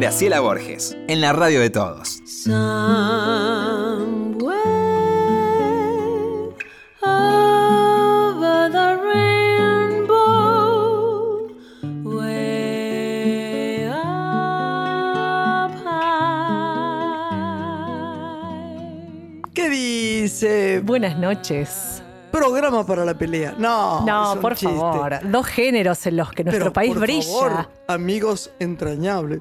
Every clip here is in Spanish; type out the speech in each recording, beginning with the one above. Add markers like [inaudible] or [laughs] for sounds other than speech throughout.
Graciela Borges, en la radio de todos. Somewhere over the rainbow, way up high. ¿Qué dice? Buenas noches. Programa para la pelea. No, No, es un por chiste. favor. Dos géneros en los que nuestro Pero, país por brilla. favor, amigos entrañables.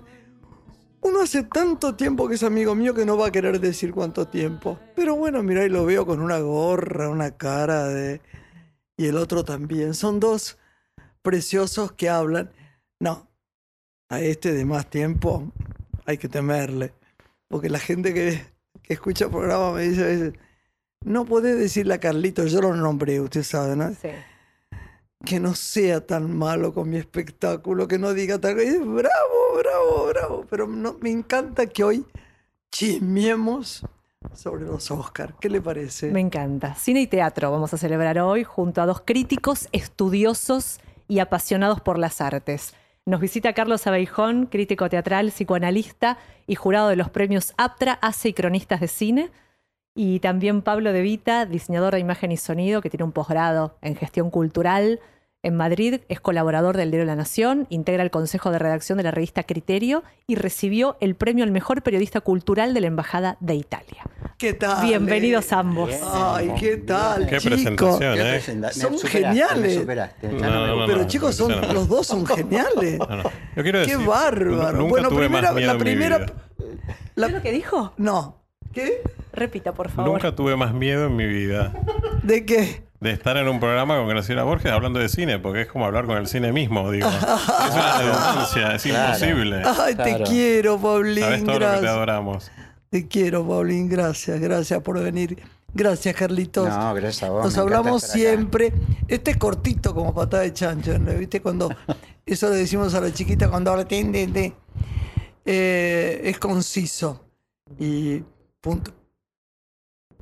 Hace tanto tiempo que es amigo mío que no va a querer decir cuánto tiempo. Pero bueno, mira, y lo veo con una gorra, una cara de... Y el otro también. Son dos preciosos que hablan. No, a este de más tiempo hay que temerle. Porque la gente que, que escucha el programa me dice a veces, no podés decirle a Carlito, yo lo nombré, usted sabe, ¿no? Sí. Que no sea tan malo con mi espectáculo, que no diga tal cosa. Bravo, bravo, bravo. Pero no, me encanta que hoy chismiemos sobre los Oscars. ¿Qué le parece? Me encanta. Cine y teatro vamos a celebrar hoy junto a dos críticos estudiosos y apasionados por las artes. Nos visita Carlos Abeijón, crítico teatral, psicoanalista y jurado de los premios APTRA, ACE y Cronistas de Cine. Y también Pablo De Vita, diseñador de imagen y sonido, que tiene un posgrado en gestión cultural en Madrid, es colaborador del Diario La Nación, integra el consejo de redacción de la revista Criterio y recibió el premio al mejor periodista cultural de la Embajada de Italia. ¿Qué tal? Bienvenidos ambos. Ay, ¿qué tal, Qué chicos? presentación, Qué ¿eh? presenta- me Son superaste, geniales. No, no no. Pero no, chicos, son, los dos son geniales. No, no. Yo quiero Qué bárbaro. Nunca bueno, tuve primera, más miedo la primera. la- ¿Qué es lo que dijo? no. ¿Qué? Repita, por favor. Nunca tuve más miedo en mi vida ¿De qué? de estar en un programa con Graciela Borges hablando de cine, porque es como hablar con el cine mismo, digo. es una [laughs] redundancia, es Claro. imposible. Ay, te Claro. quiero, Sabes Paulín. todo lo que te Gracias. adoramos. Te quiero, Paulín. Gracias, gracias por venir. Gracias, Carlitos. No, gracias a vos. Nos hablamos siempre. Este es cortito como patada de chancho, ¿no? ¿viste? Cuando [laughs] eso le decimos a la chiquita cuando habla tin. Eh, es conciso y punto-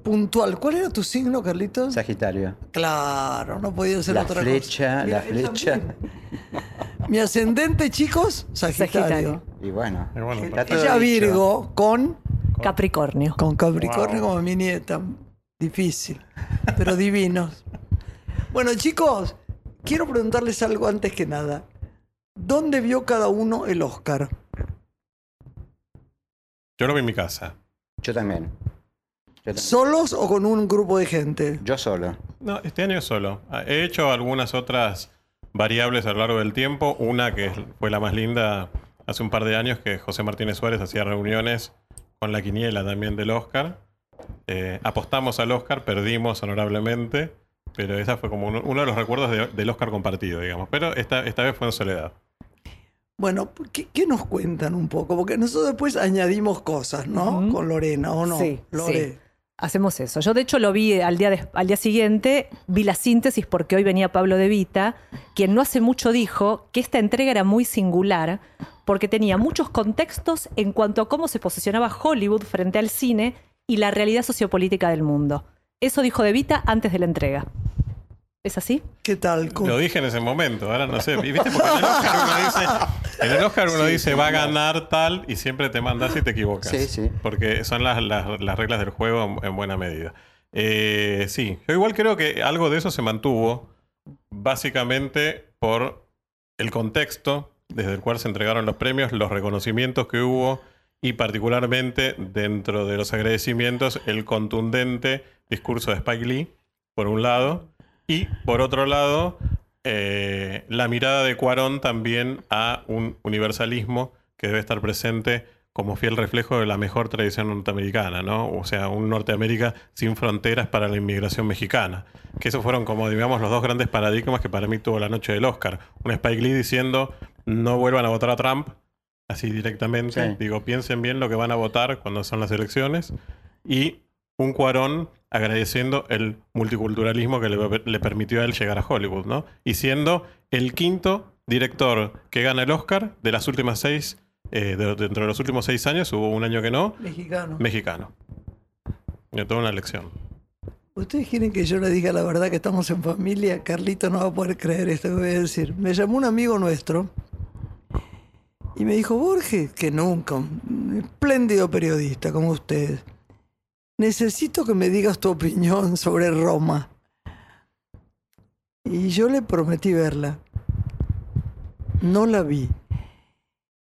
puntual. ¿Cuál era tu signo, Carlitos? Sagitario. Claro, no podía ser La otra flecha, cosa. la flecha. también. Mi ascendente, chicos, Sagitario. Sagitario. Y bueno, Y bueno, está todo Ella dicho. Virgo con Capricornio. con Capricornio Wow. como mi nieta. Difícil, pero divinos. Bueno, chicos, quiero preguntarles algo antes que nada. ¿Dónde vio cada uno el Oscar? Yo lo vi en mi casa. Yo también. ¿Solos o con un grupo de gente? Yo solo. No, este año solo. Ah, He hecho algunas otras variables a lo largo del tiempo. Una que fue la más linda hace un par de años, que José Martínez Suárez hacía reuniones con la quiniela también del Oscar. Eh, apostamos al Oscar, perdimos honorablemente, pero esa fue como uno, uno de los recuerdos de- del Oscar compartido, digamos. Pero esta, esta vez fue en soledad. Bueno, ¿qué, qué nos cuentan un poco? Porque nosotros después añadimos cosas, ¿no? Con Lorena, ¿o no? Sí, Lore. sí. Hacemos eso. Yo, de hecho, lo vi al día, des- al día siguiente, vi la síntesis porque hoy venía Pablo De Vita, quien no hace mucho dijo que esta entrega era muy singular porque tenía muchos contextos en cuanto a cómo se posicionaba Hollywood frente al cine y la realidad sociopolítica del mundo. Eso dijo De Vita antes de la entrega. ¿Es así? ¿Qué tal? ¿Cómo- Lo dije en ese momento, ahora no sé. ¿Viste? Porque en el Oscar uno dice, en el Oscar uno dice va a ganar tal y siempre te mandas y te equivocas. Sí, sí. Porque son las, las- las reglas del juego en, en buena medida. Eh, sí, yo igual creo que algo de eso se mantuvo, básicamente por el contexto desde el cual se entregaron los premios, los reconocimientos que hubo y particularmente dentro de los agradecimientos el contundente discurso de Spike Lee, por un lado, y por otro lado, eh, la mirada de Cuarón también a un universalismo que debe estar presente como fiel reflejo de la mejor tradición norteamericana, ¿no? O sea, un Norteamérica sin fronteras para la inmigración mexicana. Que esos fueron como, digamos, los dos grandes paradigmas que para mí tuvo la noche del Oscar. Un Spike Lee diciendo, no vuelvan a votar a Trump, así directamente. Sí. Digo, piensen bien lo que van a votar cuando son las elecciones. Y un Cuarón agradeciendo el multiculturalismo que le, le permitió a él llegar a Hollywood, ¿no? Y siendo el quinto director que gana el Oscar de las últimas seis, eh, de- dentro de los últimos seis años, hubo un año que no, Mexicano. mexicano. De toda una lección. ¿Ustedes quieren que yo le diga la verdad que estamos en familia? Carlito no va a poder creer esto que voy a decir. Me llamó un amigo nuestro Y me dijo, Borges, que nunca, un espléndido periodista como usted, necesito que me digas tu opinión sobre Roma. Y yo le prometí verla. No la vi.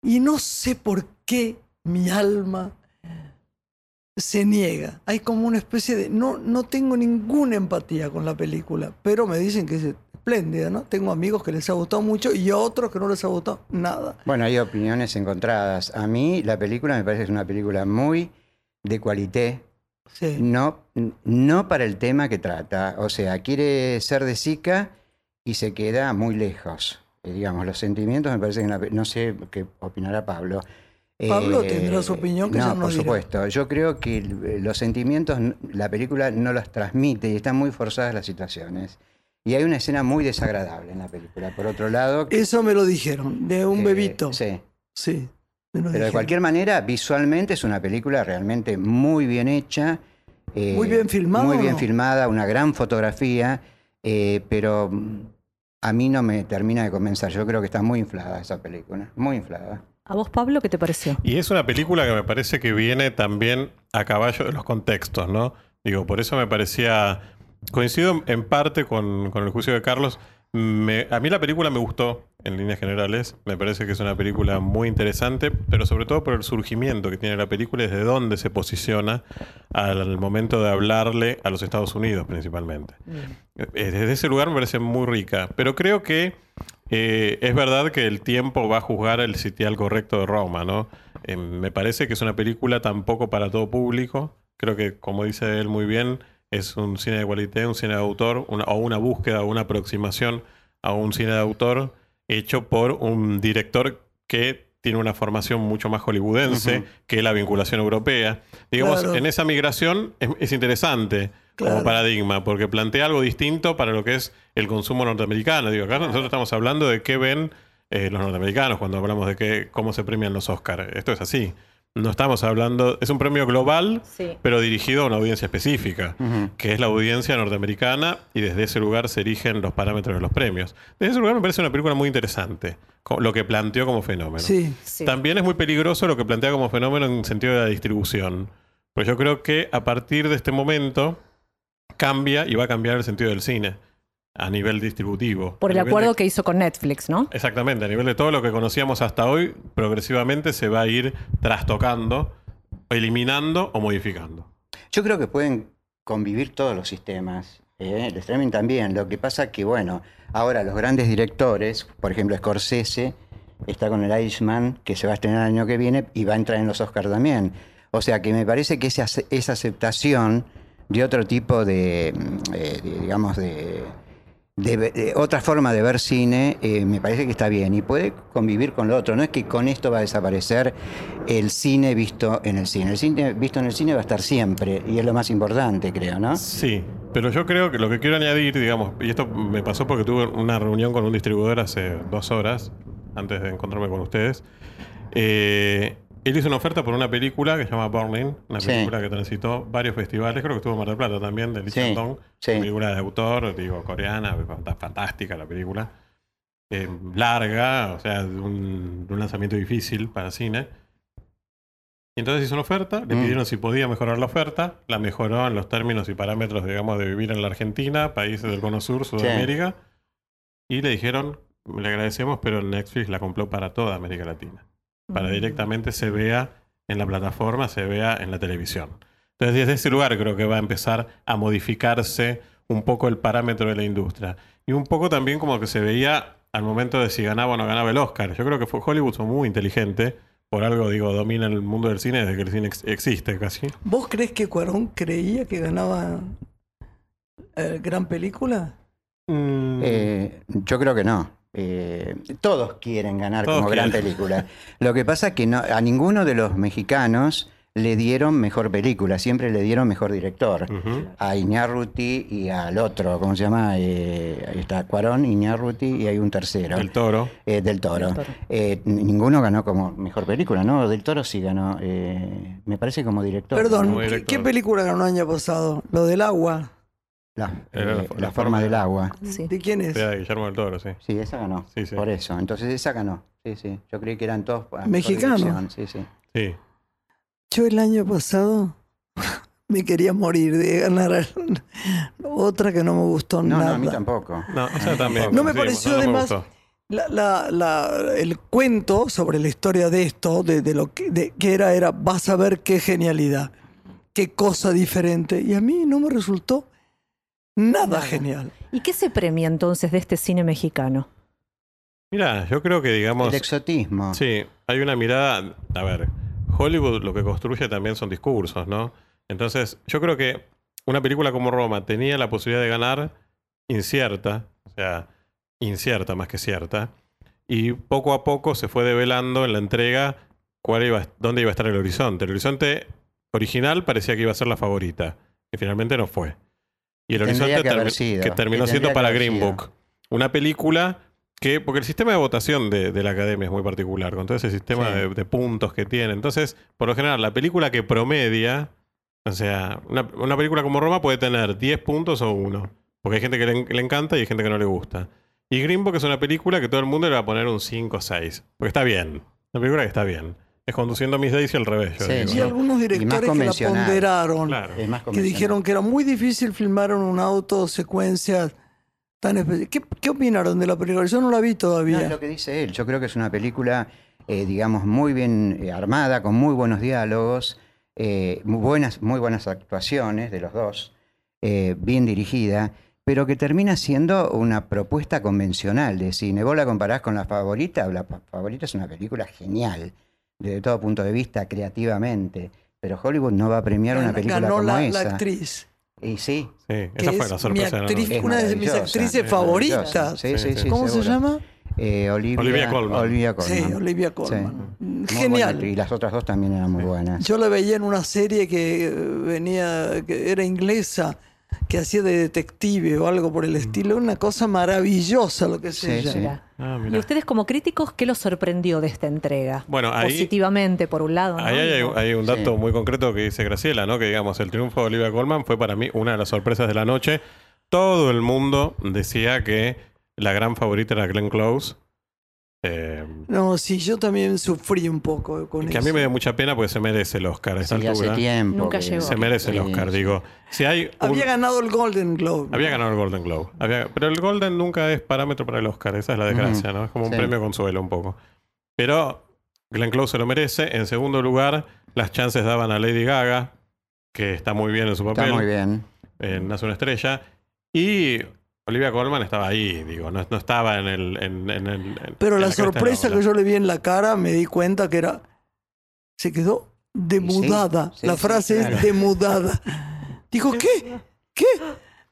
Y no sé por qué mi alma se niega. Hay como una especie de... No, no tengo ninguna empatía con la película, pero me dicen que es espléndida, ¿no? Tengo amigos que les ha gustado mucho y otros que no les ha gustado nada. Bueno, hay opiniones encontradas. A mí la película me parece que es una película muy de cualité, Sí. no, no para el tema que trata. O sea, quiere ser de Zika y se queda muy lejos. Eh, digamos, los sentimientos me parece que no sé qué opinará Pablo. Pablo Eh, tendrá su opinión que no, ya nos por dirá. supuesto. Yo creo que los sentimientos, la película no los transmite y están muy forzadas las situaciones. Y hay una escena muy desagradable en la película. Por otro lado, Eso me lo dijeron, de un eh, bebito. Sí. Sí. Pero de cualquier manera, visualmente es una película realmente muy bien hecha. eh, Muy bien filmada, Muy ¿o bien no? filmada, una gran fotografía, eh, pero a mí no me termina de convencer. Yo creo que está muy inflada esa película, muy inflada. ¿A vos, Pablo, qué te pareció? Y es una película que me parece que viene también a caballo de los contextos, ¿no? Digo, por eso me parecía. Coincido en parte con, con el juicio de Carlos. Me- a mí la película me gustó en líneas generales. Me parece que es una película muy interesante, pero sobre todo por el surgimiento que tiene la película y desde dónde se posiciona al momento de hablarle a los Estados Unidos principalmente. Eh, Desde ese lugar me parece muy rica, pero creo que eh, es verdad que el tiempo va a juzgar el sitial correcto de Roma, ¿no? Eh, me parece que es una película tampoco para todo público. Creo que, como dice él muy bien, es un cine de cualité, un cine de autor, una- o una búsqueda, o una aproximación a un cine de autor hecho por un director que tiene una formación mucho más hollywoodense que la vinculación europea. Digamos, Claro. en esa migración es, es interesante como paradigma, porque plantea algo distinto para lo que es el consumo norteamericano. Digo, acá nosotros estamos hablando de qué ven eh, los norteamericanos cuando hablamos de qué, cómo se premian los Oscars. Esto es así. No estamos hablando, es un premio global, Sí. pero dirigido a una audiencia específica, que es la audiencia norteamericana, y desde ese lugar se erigen los parámetros de los premios. Desde ese lugar me parece una película muy interesante, lo que planteó como fenómeno. Sí. Sí. También es muy peligroso lo que plantea como fenómeno en sentido de la distribución. Pues yo creo que a partir de este momento cambia y va a cambiar el sentido del cine a nivel distributivo. Por el acuerdo de- que hizo con Netflix, ¿no? Exactamente, a nivel de todo lo que conocíamos hasta hoy, progresivamente se va a ir trastocando, eliminando o modificando. Yo creo que pueden convivir todos los sistemas. ¿eh? El streaming también. Lo que pasa que, bueno, ahora los grandes directores, por ejemplo, Scorsese, está con el Irishman, que se va a estrenar el año que viene y va a entrar en los Oscars también. O sea que me parece que esa, esa aceptación de otro tipo de, mm, eh, de, digamos, de, de de otra forma de ver cine, eh, me parece que está bien y puede convivir con lo otro. No es que con esto va a desaparecer el cine visto en el cine. El cine visto en el cine va a estar siempre y es lo más importante, creo, ¿no? Sí, pero yo creo que lo que quiero añadir, digamos, y esto me pasó porque tuve una reunión con un distribuidor hace dos horas, antes de encontrarme con ustedes. Eh, él hizo una oferta por una película que se llama Burning, una Sí. película que transitó varios festivales, creo que estuvo en Mar del Plata también, de Lee Sí, Chang-dong, sí. película de autor, digo, coreana, fant- fantástica la película. Eh, larga, o sea, de un, de un lanzamiento difícil para cine. Y entonces hizo una oferta, le Mm. pidieron si podía mejorar la oferta, la mejoró en los términos y parámetros, digamos, de vivir en la Argentina, países del Cono Sur, Sudamérica, y le dijeron, le agradecemos, pero Netflix la compró para toda América Latina, para directamente se vea en la plataforma, se vea en la televisión. Entonces, desde ese lugar creo que va a empezar a modificarse un poco el parámetro de la industria. Y un poco también como que se veía al momento de si ganaba o no ganaba el Oscar. Yo creo que fue Hollywood fue muy inteligente. Por algo, digo, domina el mundo del cine desde que el cine ex- existe casi. ¿Vos crees que Cuarón creía que ganaba eh, gran película? Mm, Eh, yo creo que no. Eh, todos quieren ganar Todos como gran película. [laughs] Lo que pasa es que no, a ninguno de los mexicanos le dieron mejor película, siempre le dieron mejor director. ujú. A Iñárruti y al otro, ¿cómo se llama? Eh, ahí está Cuarón, Iñárruti y hay un tercero. El toro. Eh, del Toro. Del Toro. Eh, ninguno ganó como mejor película, ¿no? Del Toro sí ganó, eh, me parece como director. Perdón, Como ¿qué, qué película ganó el año pasado? Lo del agua. La, eh, la- la la forma forma del de- agua. Sí. ¿De quién es? De Guillermo del Toro, sí. Sí, esa ganó. Sí, sí. Por eso. Entonces esa ganó. Sí, sí. Yo creí que eran todos. a mejor Mexicano. dirección, Sí, sí. Sí. Yo el año pasado [laughs] me quería morir de ganar otra que no me gustó No, nada. no, a mí tampoco. No, esa también. No me sí, pareció, no además, gustó. La- la- la- el cuento sobre la historia de esto, de, de lo que, de- que era, era, vas a ver qué genialidad, qué cosa diferente. Y a mí no me resultó nada, Nada. genial. ¿Y qué se premia entonces de este cine mexicano? Mira, yo creo que digamos. El exotismo. Sí, hay una mirada. A ver, Hollywood lo que construye también son discursos, ¿no? Entonces, yo creo que una película como Roma tenía la posibilidad de ganar incierta, o sea, incierta más que cierta, y poco a poco se fue develando en la entrega cuál iba, dónde iba a estar el horizonte. El horizonte original parecía que iba a ser la favorita, y finalmente no fue. Y el horizonte que haber termi- sido, que que terminó siendo para Green sido. Book. Una película que, porque el sistema de votación de, de la academia es muy particular, con todo ese sistema Sí. de, de puntos que tiene. Entonces, por lo general, la película que promedia, o sea, una, una película como Roma puede tener 10 puntos o uno. Porque hay gente que le, le encanta y hay gente que no le gusta. Y Green Book es una película que todo el mundo le va a poner un 5 o 6. Porque está bien. Una película que está bien. Es conduciendo a Miss Daisy al revés, yo Sí, digo, Y ¿no? algunos directores que la ponderaron, Claro. Es más que dijeron que era muy difícil filmar en un auto secuencias tan especiales. ¿Qué, qué opinaron de la película? Yo no la vi No, todavía. es lo que dice él. Yo creo que es una película, eh, digamos, muy bien eh, armada, con muy buenos diálogos, eh, muy, buenas, muy buenas actuaciones de los dos, eh, bien dirigida, pero que termina siendo una propuesta convencional de cine. Vos la comparás con La Favorita, La Favorita es una película genial, desde todo punto de vista, creativamente, pero Hollywood no va a premiar una película Ganó como la, la esa. actriz, Y sí, Sí, que esa fue es la sorpresa de la actriz, noche. Es una de mis actrices es favoritas. Sí, sí, Sí, sí, ¿Cómo se llama? Eh, Olivia, Olivia Colman. Olivia Sí, Colman. Olivia Colman. Genial. Y las otras dos también eran muy buenas. Yo la veía en una serie que eh, venía, que era inglesa, que hacía de detective o algo por el estilo. Una cosa maravillosa lo que es Sí, ella. sí. Ah, Y ustedes como críticos, ¿qué los sorprendió de esta entrega? Bueno, ahí, Positivamente, por un lado. ¿no? ahí hay, hay un dato Sí. muy concreto que dice Graciela, ¿no? Que digamos, el triunfo de Olivia Colman fue para mí una de las sorpresas de la noche. Todo el mundo decía que la gran favorita era Glenn Close. Eh, No, sí, yo también sufrí un poco con que a eso. mí me dio mucha pena porque se merece el Oscar a esta Sí, hace altura. tiempo. Nunca que- llegó. Se merece el Oscar, sí. digo. Si hay un- Había ganado el Golden Globe. Había ganado el Golden Globe. Había- pero el Golden nunca es parámetro para el Oscar. Esa es la desgracia, ¿no? Es como un Sí. premio consuelo un poco. Pero Glenn Close se lo merece. En segundo lugar, las chances daban a Lady Gaga, que está muy bien en su Está papel. muy bien. En Nace una estrella. Y Olivia Colman estaba ahí, digo. No, no estaba en el... en- en el- en- Pero en la sorpresa que yo le vi en la cara me di cuenta que era. Se quedó demudada. Sí, sí, la sí, frase claro. es demudada. [laughs] Dijo, ¿qué? ¿Qué?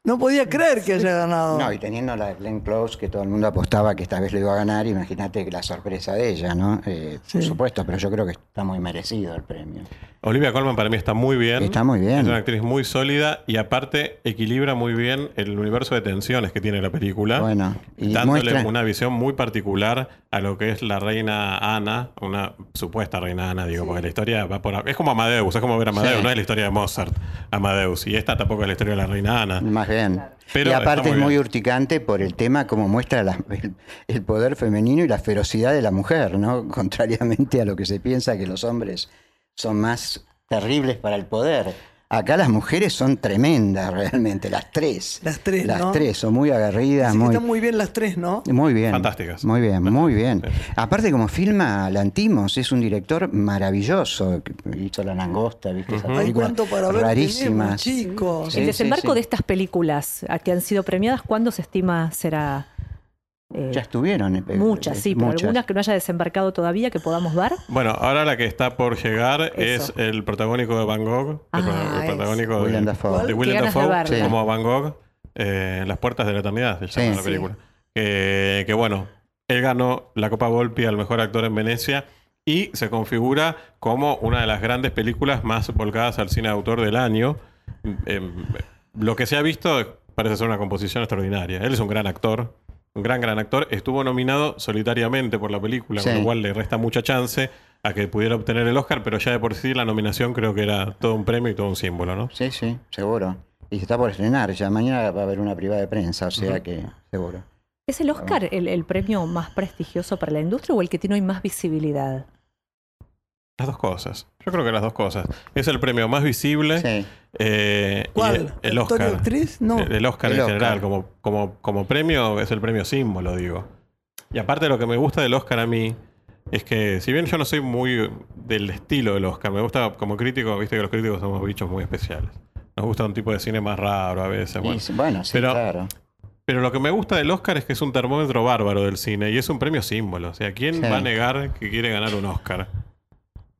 No podía creer que haya ganado. No, y teniendo la de Glenn Close, que todo el mundo apostaba que esta vez lo iba a ganar, imagínate que la sorpresa de ella, ¿no? Eh, Sí. Por supuesto, pero yo creo que está muy merecido el premio. Olivia Colman para mí está muy bien. Está muy bien. Es una actriz muy sólida y aparte equilibra muy bien el universo de tensiones que tiene la película. Bueno, y dándole muestra... una visión muy particular a lo que es la reina Ana, una supuesta reina Ana, digo, porque la historia va por... Es como Amadeus, es como ver a Amadeus, Sí. no es la historia de Mozart, Amadeus. Y esta tampoco es la historia de la reina Ana. Más Pero y aparte es muy bien. urticante por el tema como muestra la- el, el poder femenino y la ferocidad de la mujer, ¿no? [laughs] Contrariamente a lo que se piensa que los hombres son más terribles para el poder. Acá las mujeres son tremendas realmente, las tres. Las tres, Las ¿no? tres, son muy agarridas, Así que muy, están muy bien las tres, ¿no? muy bien. Fantásticas. Muy bien, muy bien. Sí. Aparte como filma Lantimos, es un director maravilloso. Hizo La Langosta, ¿viste? Esa Ujú. Hay cuánto para ver rarísima. tenemos, chicos. Sí, el sí, desembarco sí. de estas películas a que han sido premiadas, ¿cuándo se estima será? Eh, Ya estuvieron. eh, muchas, sí, pero muchas. algunas que no haya desembarcado todavía que podamos ver. Bueno, ahora la que está por llegar Eso. es el protagónico de Van Gogh, el, Ah, el protagónico de, Dafoe. de de Dafoe como Van Gogh eh, las puertas de la eternidad, se llama Sí. la Sí. película. Que, que bueno, él ganó la Copa Volpi al mejor actor en Venecia y se configura como una de las grandes películas más volcadas al cine de autor del año. Em, lo que se ha visto parece ser una composición extraordinaria. Él es un gran actor, un gran, gran actor. Estuvo nominado solitariamente por la película, con lo cual le resta mucha chance a que pudiera obtener el Oscar, pero ya de por sí la nominación creo que era todo un premio y todo un símbolo, ¿no? Sí, sí, seguro. Y se está por estrenar ya. Mañana va a haber una privada de prensa, o sea que seguro. ¿Es el Oscar el, el premio más prestigioso para la industria o el que tiene hoy más visibilidad? Las dos cosas. Yo creo que las dos cosas. Es el premio más visible. Sí. eh, ¿Cuál? el ¿Actor y Oscar. actriz? No. El, el Oscar El en Oscar. general, como, como, como premio, es el premio símbolo, digo. Y aparte lo que me gusta del Oscar a mí es que, si bien yo no soy muy del estilo del Oscar, me gusta como crítico, viste que los críticos somos bichos muy especiales. Nos gusta un tipo de cine más raro a veces. Bueno. sí, bueno, sí, Pero- claro. Pero lo que me gusta del Oscar es que es un termómetro bárbaro del cine y es un premio símbolo. O sea, ¿quién Sí. va a negar que quiere ganar un Oscar?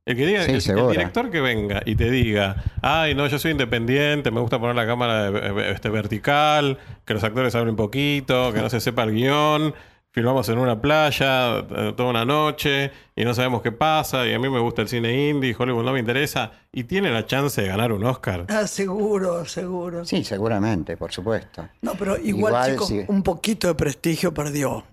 El que diga, Sí, el- director que venga y te diga, ay, no, yo soy independiente, me gusta poner la cámara eh, este, vertical, que los actores hablen poquito, que no se sepa el guion, filmamos en una playa eh, toda una noche y no sabemos qué pasa, y a mí me gusta el cine indie, Hollywood no me interesa, y tiene la chance de ganar un Oscar. Ah, seguro, seguro. Sí, seguramente, por supuesto. No, pero igual, Igual, chicos, sí. un poquito de prestigio perdió.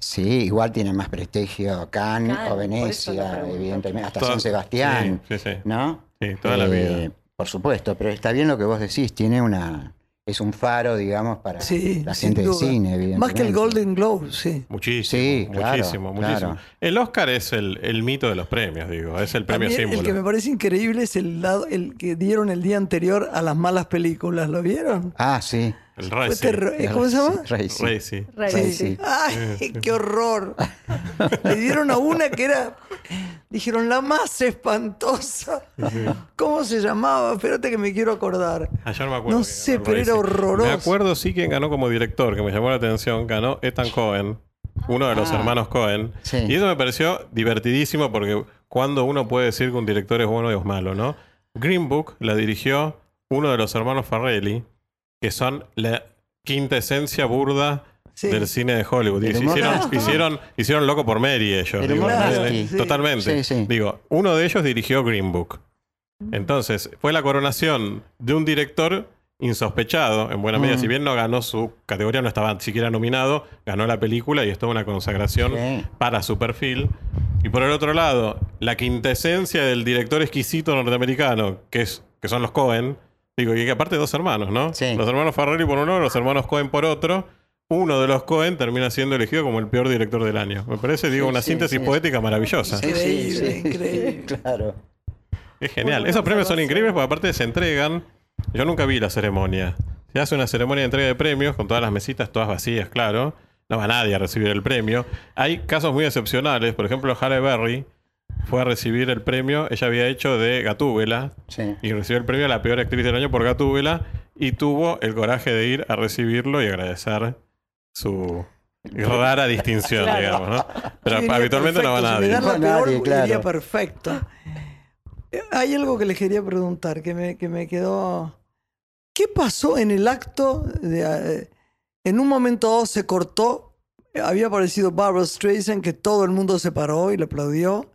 Sí, igual tiene más prestigio Cannes Cannes, o Venecia, evidentemente, hasta Toda- San Sebastián, Sí, sí, sí. ¿no? Sí, toda la Eh, vida. Por supuesto, pero está bien lo que vos decís, tiene una es un faro, digamos, para Sí, la gente de duda. cine, evidentemente. Más que el Golden Globe, sí. Muchísimo, Sí, claro, muchísimo, muchísimo. claro. El Oscar es el, el mito de los premios, digo, es el premio También símbolo. el que me parece increíble es el, lado, el que dieron el día anterior a las malas películas. ¿Lo vieron? Ah, sí. El ¿Cómo se llama? Sí, sí. sí. ¡Ay, qué horror! [laughs] Le dieron a una que era, dijeron, la más espantosa. ¿Cómo se llamaba? Espérate que me quiero acordar. Ayer me acuerdo. No sé, pero era horroroso. Me acuerdo sí quién ganó como director, que me llamó la atención. Ganó Ethan Cohen, uno de los Ah. hermanos Cohen. Sí. Y eso me pareció divertidísimo porque cuando uno puede decir que un director es bueno o es malo, ¿no? Green Book la dirigió uno de los hermanos Farrelly, que son la quinta esencia burda Sí. del cine de Hollywood. Y hicieron, hicieron, hicieron loco por Mary ellos. El digo. Totalmente. Sí. Digo, uno de ellos dirigió Green Book. Entonces, fue la coronación de un director insospechado, en buena medida, Mm. si bien no ganó su categoría, no estaba siquiera nominado, ganó la película y es toda una consagración para su perfil. Y por el otro lado, la quintesencia del director exquisito norteamericano, que, es, que son los Cohen, digo, y que aparte dos hermanos, ¿no? Sí. Los hermanos Farrelly por un lado, los hermanos Cohen por otro. Uno de los Cohen termina siendo elegido como el peor director del año. Me parece, digo, Sí, una sí, síntesis sí. poética maravillosa. Sí, Increíble, sí, sí. increíble. [laughs] Claro. Es genial. Esos premios son increíbles porque aparte se entregan. Yo nunca vi la ceremonia. Se hace una ceremonia de entrega de premios con todas las mesitas todas vacías, claro. No va nadie a recibir el premio. Hay casos muy excepcionales. Por ejemplo, Halle Berry fue a recibir el premio. Ella había hecho de Gatúbela Sí. y recibió el premio a la peor actriz del año por Gatúbela y tuvo el coraje de ir a recibirlo y agradecer su rara distinción, Claro. digamos, ¿no? Pero habitualmente no va. Si nadie. me dan la No, peor, nadie, claro. iría perfecto. Eh, Hay algo que les quería preguntar, que me, que me quedó... ¿Qué pasó en el acto? De, eh, en un momento dado se cortó, había aparecido Barbara Streisand, que todo el mundo se paró y le aplaudió,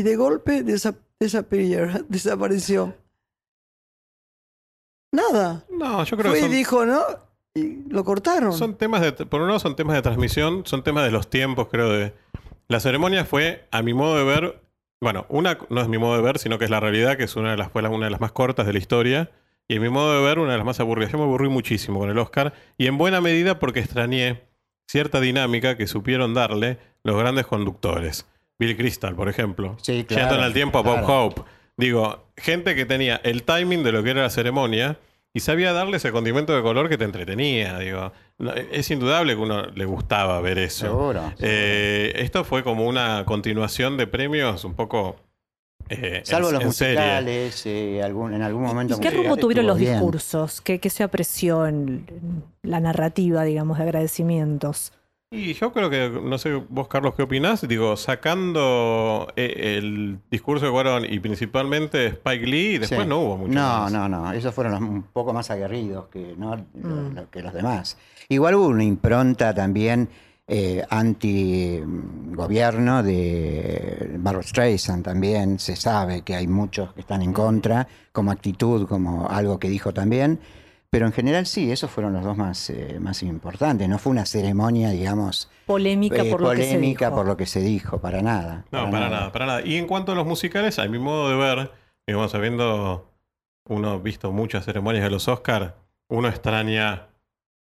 y de golpe desa- disappear- [laughs] desapareció. Nada. No, yo creo Fue que y son, dijo, ¿no? Y lo cortaron. Son temas de, por un lado son temas de transmisión, son temas de los tiempos, creo. De la ceremonia fue, a mi modo de ver, bueno, una no es mi modo de ver, sino que es la realidad, que es una de las fue una de las más cortas de la historia, y a mi modo de ver una de las más aburridas. Yo me aburrí muchísimo con el Oscar y en buena medida porque extrañé cierta dinámica que supieron darle los grandes conductores. Bill Crystal, por ejemplo. Sí, claro, Yendo en el tiempo a Bob claro. Hope. Digo, gente que tenía el timing de lo que era la ceremonia y sabía darle ese condimento de color que te entretenía. Digo, es indudable que uno le gustaba ver eso. Seguro. seguro. Eh, esto fue como una continuación de premios un poco. eh, Salvo en- los en musicales, eh, algún, en algún momento. ¿Y qué rumbo tuvieron los bien. discursos? ¿Qué, qué se apreció en la narrativa, digamos, de agradecimientos? Y yo creo que, no sé vos, Carlos, ¿qué opinás? Digo, sacando eh, el discurso de Guarón y principalmente Spike Lee, después Sí. no hubo mucho No, más. no, no. Esos fueron los un poco más aguerridos que, ¿no? Lo- Mm. lo- que los demás. Igual hubo una impronta también eh, anti-gobierno de Barbara Streisand también. Se sabe que hay muchos que están en contra, como actitud, como algo que dijo también. Pero en general sí, esos fueron los dos más, eh, más importantes. No fue una ceremonia, digamos, Polémica eh, por lo que se polémica dijo. por lo que se dijo, para nada. No, para nada, para nada. Y en cuanto a los musicales, a mi modo de ver, digamos, habiendo uno visto muchas ceremonias de los Oscars, uno extraña,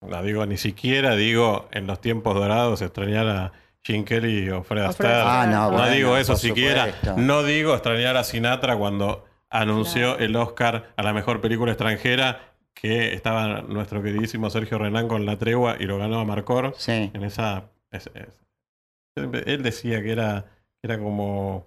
no digo ni siquiera, digo en los tiempos dorados, extrañar a Jim Kelly o Fred Astaire. Ah, no, No bueno, digo eso siquiera. supuesto. No digo extrañar a Sinatra cuando anunció el Oscar a la mejor película extranjera, que estaba nuestro queridísimo Sergio Renán con La Tregua y lo ganó a Marcor. Sí. En esa. es- es- él decía que era, era como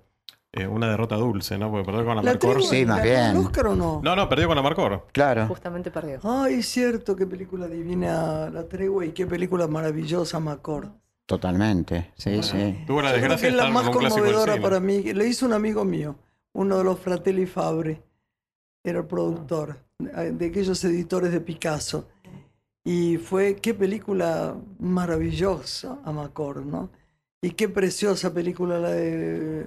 eh, una derrota dulce, ¿no? Porque perdió con la ¿La Marcor. tregua Sí, más bien. Oscar o no? No, no, perdió con la Marcor. Claro. Justamente perdió. Ay, es cierto, qué película divina La Tregua y qué película maravillosa Macor. Totalmente. Sí, sí. Tuvo la desgracia que de es la estar más con conmovedora para mí. Le hizo un amigo mío, uno de los Fratelli Fabre, era el productor eh, de aquellos editores de Picasso. Y fue, qué película maravillosa, Amacor, ¿no? Y qué preciosa película la de...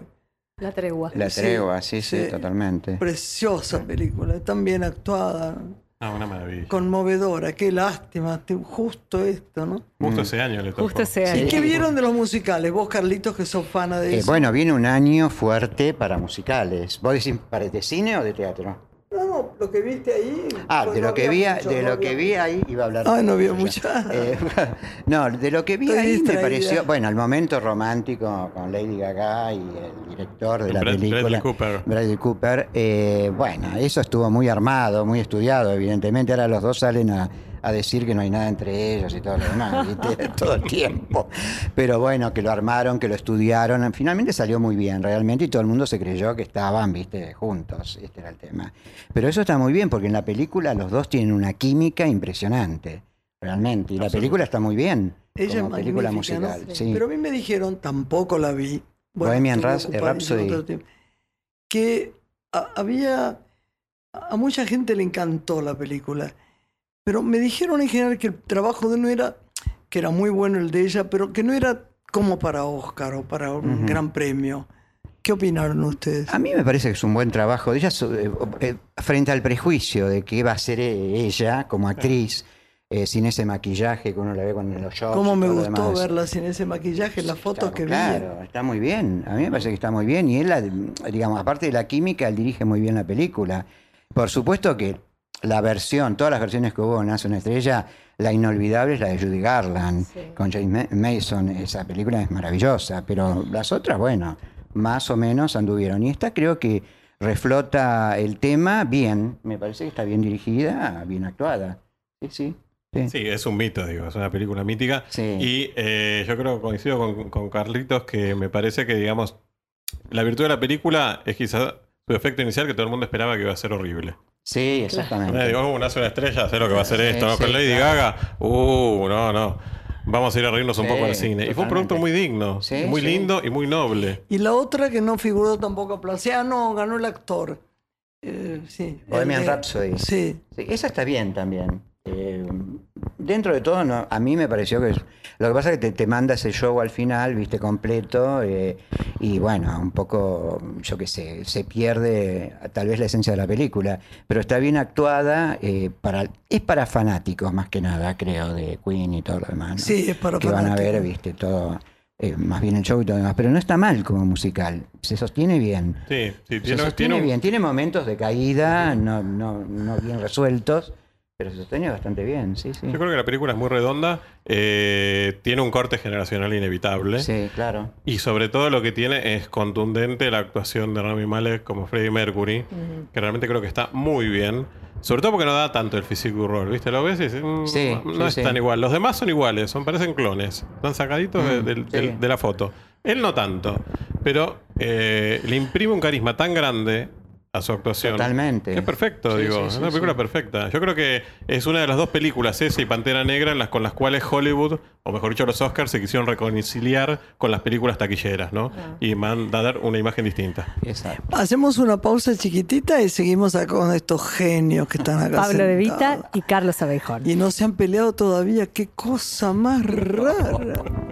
La tregua. La Sí, tregua, sí, sí, sí. totalmente. Preciosa película, tan bien actuada, Ah, una maravilla. conmovedora, qué lástima, justo esto, ¿no? Justo ese año le tocó. Justo ese ¿Y año. qué vieron de los musicales? Vos, Carlitos, que sos fana de Eh, eso. bueno, viene un año fuerte para musicales. ¿Vos decís para de cine o de teatro? No, no, lo que viste ahí... Ah, de no lo que vi, mucho, de no lo que vi ahí iba a hablar. Ay, no había Ya. mucha. [laughs] Eh, [laughs] no, de lo que vi Estoy ahí me distraída. pareció, bueno, el momento romántico con Lady Gaga y el director de la Brad- película. Bradley Cooper. Bradley Cooper. eh, bueno, eso estuvo muy armado, muy estudiado, evidentemente. Ahora los dos salen a, a decir que no hay nada entre ellos y todo lo demás, [laughs] ¿viste? [laughs] todo el tiempo. Pero bueno, que lo armaron, que lo estudiaron. Finalmente salió muy bien, realmente, y todo el mundo se creyó que estaban, viste, juntos. Este era el tema. Pero eso está muy bien, porque en la película los dos tienen una química impresionante, realmente. Y la película está muy bien. Ella como es película musical. sí. Pero a mí me dijeron, tampoco la vi. Bohemian Raps- ocupadísimo Rhapsody. Que a- había. A mucha gente le encantó la película. Pero me dijeron en general que el trabajo de no era. que era muy bueno el de ella, pero que no era como para Oscar o para un gran premio. ¿Qué opinaron ustedes? A mí me parece que es un buen trabajo de ella eh, eh, frente al prejuicio de que va a ser eh, ella como actriz eh, sin ese maquillaje que uno la ve con los shorts. ¿Cómo me gustó demás. verla sin ese maquillaje, las fotos Claro, que vi? Claro, está muy bien. A mí me parece que está muy bien. Y él, la- digamos, aparte de la química, él dirige muy bien la película. Por supuesto que la versión, todas las versiones que hubo en Nace una estrella, la inolvidable es la de Judy Garland Sí. con James Ma- Mason. Esa película es maravillosa, pero las otras, bueno, más o menos anduvieron. Y esta creo que reflota el tema bien. Me parece que está bien dirigida, bien actuada. Sí, sí. sí. Sí, es un mito, digo, es una película mítica. Sí. Y eh, yo creo que coincido con, con Carlitos que me parece que, digamos, la virtud de la película es quizás su efecto inicial que todo el mundo esperaba que iba a ser horrible. Sí, exactamente. Digo, uh, nace una estrella, sé lo que va a ser Sí, esto. ¿no? sí, Con Lady claro. Gaga, uh, no, no. Vamos a ir a reírnos un Sí, poco al cine. Y fue un producto muy digno, Sí, muy sí. lindo y muy noble. Y la otra que no figuró tampoco aplauso. Ah, no, ganó el actor. Eh, sí. Bohemian Rhapsody. Sí. Sí, esa está bien también. Eh, dentro de todo, no, a mí me pareció que lo que pasa es que te, te manda ese show al final, viste, completo, eh, y bueno, un poco, yo qué sé, se pierde tal vez la esencia de la película, pero está bien actuada, eh, para, es para fanáticos más que nada, creo, de Queen y todo lo demás. ¿no? Sí, es para que van a ver, fanáticos. viste, todo, eh, más bien el show y todo lo demás, pero no está mal como musical, se sostiene bien. Sí, sí, Se tiene, sostiene tiene un- bien, tiene momentos de caída, no, no, no bien resueltos, pero se sostiene bastante bien, sí, sí. Yo creo que la película es muy redonda, eh, tiene un corte generacional inevitable. Sí, claro. Y sobre todo lo que tiene es contundente la actuación de Rami Malek como Freddie Mercury, que realmente creo que está muy bien. Sobre todo porque no da tanto el physique rol, ¿viste? Lo ves y dices, mm, Sí, no sí, es sí. tan igual. Los demás son iguales, son parecen clones. Están sacaditos de, Mm, de la foto. Él no tanto, pero eh, le imprime un carisma tan grande a su actuación. Totalmente. Es perfecto, Sí, digo. sí, es una película sí. perfecta. Yo creo que es una de las dos películas, esa y Pantera Negra, en las, con las cuales Hollywood, o mejor dicho, los Oscars, se quisieron reconciliar con las películas taquilleras, ¿no? Ah. Y man- dar una imagen distinta. Exacto. Hacemos una pausa chiquitita y seguimos acá con estos genios que están acá. Pablo De Vita y Carlos Abejón. Y no se han peleado todavía. Qué cosa más rara.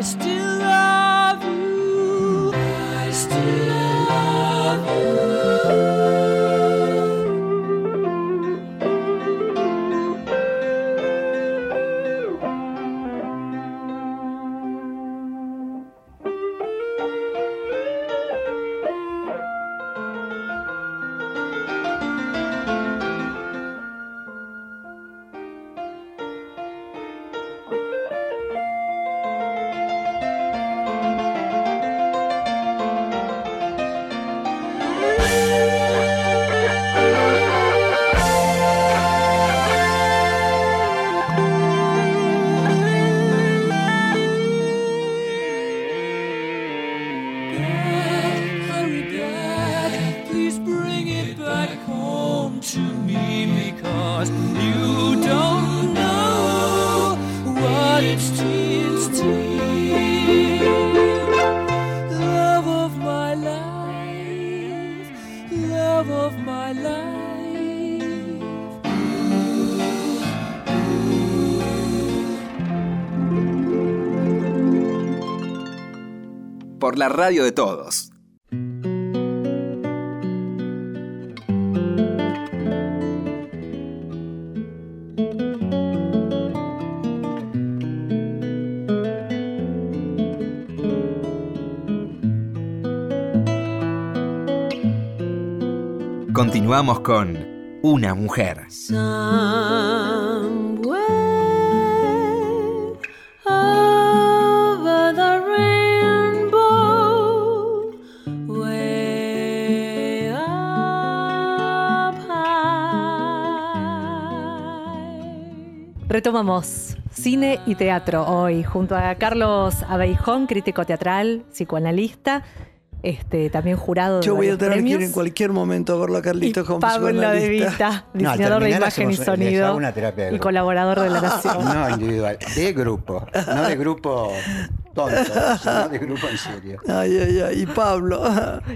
I still la radio de todos. Continuamos con Una mujer. Retomamos cine y teatro hoy junto a Carlos Abeijón, crítico teatral, psicoanalista, este, también jurado de Yo voy a tener que ir en cualquier momento a verlo a Carlitos como Pablo De. Vita, No, diseñador de imagen y sonido y colaborador de la Nación. No individual, de grupo, no de grupo tonto, sino de grupo en serio. Ay, ay, ay. Y Pablo.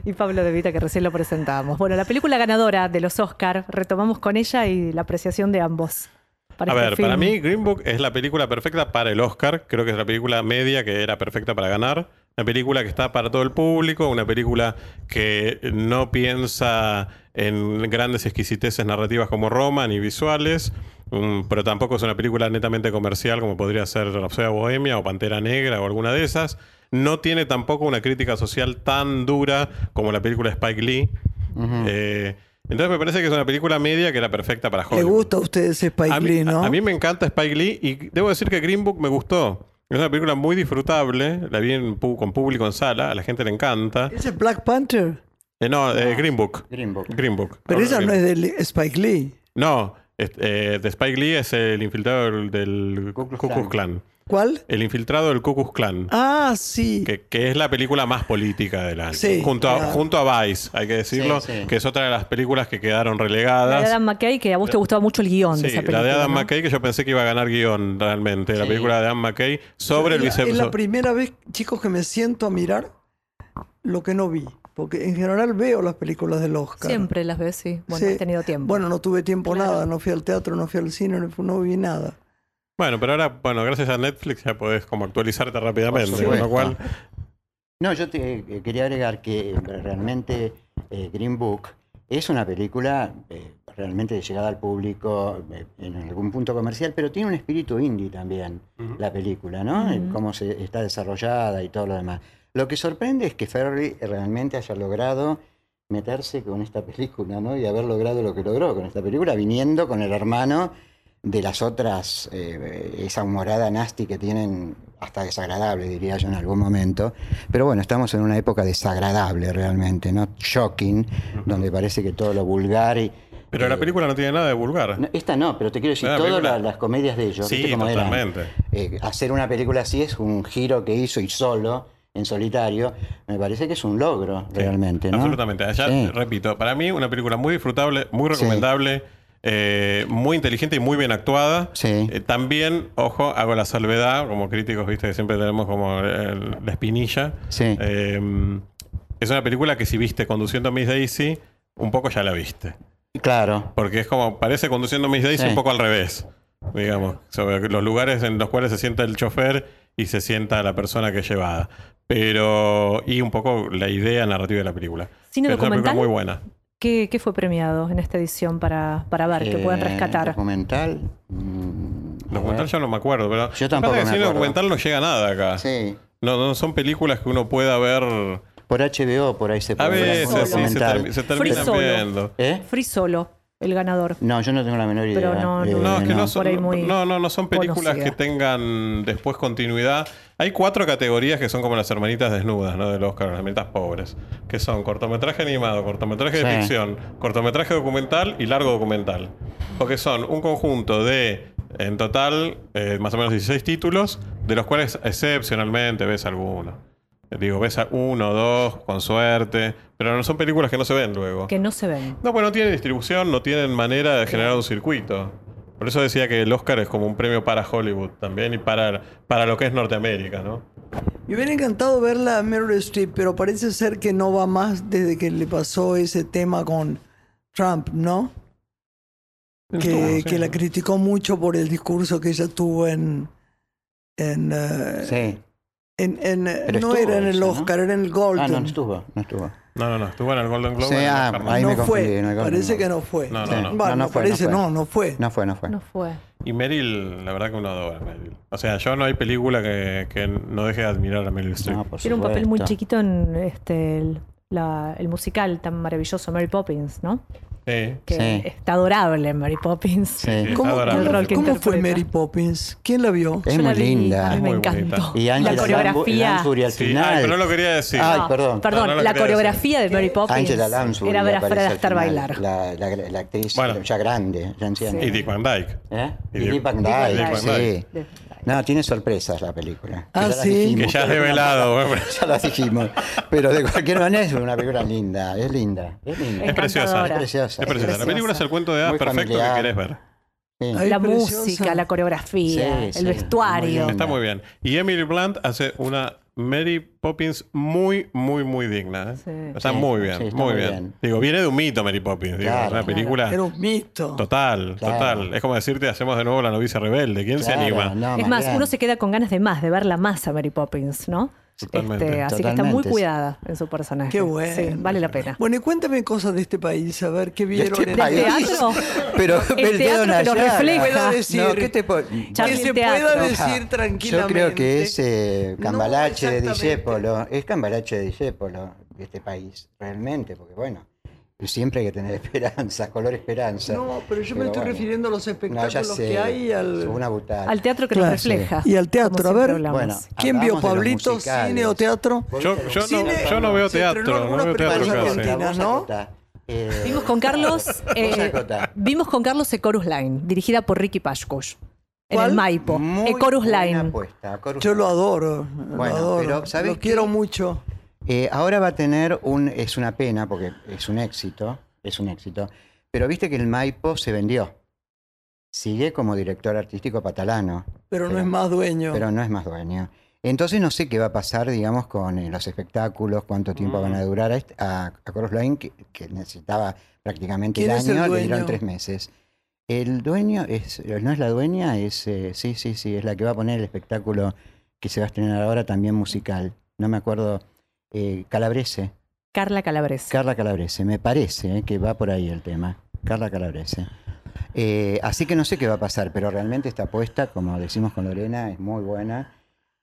Y Pablo De Vita, que recién lo presentamos. Bueno, la película ganadora de los Oscar, retomamos con ella y la apreciación de ambos. Para A este ver, para mí Green Book es la película perfecta para el Oscar. Creo que es la película media que era perfecta para ganar. Una película que está para todo el público, una película que no piensa en grandes exquisiteces narrativas como Roma ni visuales, mm, pero tampoco es una película netamente comercial como podría ser Rhapsody Bohemia o Pantera Negra o alguna de esas. No tiene tampoco una crítica social tan dura como la película de Spike Lee. Eh, entonces me parece que es una película media que era perfecta para Le Hollywood. gusta a ustedes Spike A mí, Lee, ¿no? a- a mí me encanta Spike Lee y debo decir que Green Book me gustó. Es una película muy disfrutable. La vi en con público en sala. A la gente le encanta. ¿Ese es Black Panther? Eh, no, eh, Green Book. Green Book. Green Book. Pero Ahora esa no es de Spike Lee. No, es- eh, de Spike Lee es el infiltrado del, del Ku Klux Ku Klux Klan. ¿Cuál? El infiltrado del Ku Klux Klan. Ah, sí. Que, que es la película más política del año. Sí, junto, a, junto a Vice, hay que decirlo, Sí, sí. que es otra de las películas que quedaron La relegadas. de Adam McKay, que a vos te gustaba mucho el guion de Sí, esa película. la de Adam ¿no? McKay, que yo pensé que iba a ganar guion realmente. La película de Adam McKay sobre el es, la, vice es la primera vez, chicos, que me siento a mirar lo que no vi. Porque en general veo las películas del Oscar. Siempre las ves, sí. Bueno, Sí. has tenido tiempo. Bueno, no tuve tiempo nada, no fui al teatro, no fui al cine, no, no vi nada. Bueno, pero ahora, bueno, gracias a Netflix ya podés como actualizarte rápidamente. Por Con lo supuesto. cual, No, yo te eh, quería agregar que eh, realmente eh, Green Book es una película eh, realmente de llegada al público eh, en algún punto comercial, pero tiene un espíritu indie también, la película, ¿no? Eh, Cómo se está desarrollada y todo lo demás. Lo que sorprende es que Ferry realmente haya logrado meterse con esta película, ¿no? Y haber logrado lo que logró con esta película, viniendo con el hermano de las otras, eh, esa humorada nasty que tienen, hasta desagradable, diría yo en algún momento. Pero bueno, estamos en una época desagradable realmente, ¿no? Shocking, donde parece que todo lo vulgar y... pero la eh, película no tiene nada de vulgar. no, esta no, pero te quiero decir, la todas la- las comedias de ellos, Sí, ¿viste cómo totalmente. Eh, hacer una película así es un giro que hizo y solo, en solitario, me parece que es un logro realmente, ¿no? Absolutamente. Allá, Sí. repito, para mí una película muy disfrutable, muy recomendable, eh, muy inteligente y muy bien actuada. Sí. Eh, también, ojo, hago la salvedad, como críticos, viste, que siempre tenemos como la espinilla. Sí. Eh, es una película que si viste conduciendo a Miss Daisy, un poco ya la viste. Claro. Porque es como, parece conduciendo a Miss Daisy Sí. un poco al revés. Digamos, sobre los lugares en los cuales se sienta el chofer y se sienta la persona que es llevada. Pero, y un poco la idea narrativa de la película. ¿Cine Pero es una película muy buena. ¿Qué, qué fue premiado en esta edición para, para ver, que puedan Eh, rescatar? Documental. mm, a Documental yo no me acuerdo, pero. Yo tampoco me acuerdo. documental no llega a nada acá. Sí. No, no son películas que uno pueda ver. Por HBO, por ahí se A puede ver veces sí, se, termi- se Free terminan Solo. viendo. ¿Eh? Free Solo, el ganador. No, yo no tengo la menor idea. Pero no, Eh, no, No, es que no, no, son, muy no, no, no son películas conocida. que tengan después continuidad. Hay cuatro categorías que son como las hermanitas desnudas, ¿no? Del Oscar, las hermanitas pobres. Que son cortometraje animado, cortometraje de ficción, cortometraje documental y largo documental. Porque son un conjunto de, en total, eh, más o menos 16 títulos, de los cuales excepcionalmente ves alguno. Digo, ves a uno, dos, con suerte. Pero no son películas que no se ven luego. Que no se ven. No, pues no tienen distribución, no tienen manera de generar un circuito. Por eso decía que el Oscar es como un premio para Hollywood también y para, para lo que es Norteamérica, ¿no? Me hubiera encantado verla a Meryl Streep, pero parece ser que no va más desde que le pasó ese tema con Trump, ¿no? Que, Sí. que la criticó mucho por el discurso que ella tuvo en. en, eh, Sí. en- en, eh, Pero no estuvo era en el. Oscar, era en el Ah, Golden. no, no estuvo, no estuvo. No, no, no, estuvo en el Golden Globe. Sí, en el ah, ahí no me confundí, fue, en el Golden parece Globe. que no fue. No, no, Sí. no. Bueno, No, no fue, parece no fue. no, no fue. No fue, no fue. No fue. Y Meryl, la verdad que uno adora a Meryl. O sea, yo no hay película que, que no deje de admirar a Meryl Streep. No, Tiene un papel muy chiquito en este el, la- el musical tan maravilloso Mary Poppins, ¿no? Sí. Que Sí. está adorable Mary Poppins. Sí. ¿Cómo, adorable. El rol que cómo fue. Mary Poppins? ¿Quién la vio? Es Yo la muy linda. Me muy encantó. bonita. Y la Angela coreografía. Lansbury al Sí, final. ay, pero no lo quería decir. Ay, No, perdón. Perdón, No, no lo la coreografía de Mary Poppins Angela Lansbury era ver a Fred Astaire bailar. La, la- la actriz Bueno. ya grande, ya anciana. Y Dick Van Dyke. ¿Eh? Y Y Dick- Dick Van Dyke. sí. No, tiene sorpresas la película. Ah, sí. dijimos. Que ya has revelado. [laughs] bueno. Ya las dijimos. Pero de cualquier manera es una película linda. Es linda. Es linda. Es preciosa. Es preciosa. Es preciosa. La película es el cuento de hadas perfecto que querés ver. Sí. Ay, La preciosa. música, la coreografía, Sí, el sí, vestuario. muy Está muy bien. Y Emily Blunt hace una Mary Poppins muy, muy, muy digna. ¿eh? Sí. Está Sí, muy bien, sí, muy muy bien. bien. Digo, viene de un mito Mary Poppins. Digo, Claro. es una película Era un mito. total, Claro. total. Es como decirte, hacemos de nuevo la novicia rebelde. ¿Quién se anima? no, es más, bien. uno se queda con ganas de más, de verla más a Mary Poppins, ¿no? Totalmente. Este, así que está muy cuidada en su personaje. Qué bueno. Sí, vale la pena. Bueno, y cuéntame cosas de este país, a ver qué vieron este en país. teatro? [laughs] Pero El teatro llaga. refleja. Decir. No, ¿qué te puedo- Charlie que se Teatro. pueda decir Ah, Yo tranquilamente. creo que es eh, No, cambalache de exactamente. Discépolo. Es cambalache de Discépolo de este país, realmente, porque bueno, siempre hay que tener [laughs] esperanza, color esperanza. No, pero yo me estoy bueno. refiriendo a los No, espectáculos sé, que hay al... una. Al teatro que Claro, nos refleja. sí. Y al teatro, a ver. Bueno, ¿Quién vio, Pablito? ¿Cine o teatro? Yo, yo, no, Cine- yo no veo teatro, no veo teatro argentina. ¿no? Eh, Vimos con Carlos, eh, vimos con Carlos The Chorus Line, dirigida por Ricky Pashkush. En el Maipo. Ecorus Line. apuesta, Chorus Yo lo adoro. Bueno, lo adoro. pero ¿sabes lo qué? quiero mucho. Eh, ahora va a tener un. Es una pena porque es un éxito. Es un éxito. Pero viste que el Maipo se vendió. Sigue como director artístico patalano, Pero no es más dueño. pero no es más dueño. Entonces no sé qué va a pasar, digamos, con eh, los espectáculos, cuánto tiempo van a durar a, este- a, a Line, que, que necesitaba prácticamente el ¿Quién es el año, le dieron tres meses. El dueño es, no es la dueña, es eh, sí, sí, sí, es la que va a poner el espectáculo que se va a estrenar ahora también musical. No me acuerdo, eh, Calabrese, Carla Calabrese. Carla Calabrese, me parece eh, que va por ahí el tema. Carla Calabrese. Eh, así que no sé qué va a pasar, pero realmente esta apuesta, como decimos con Lorena, es muy buena.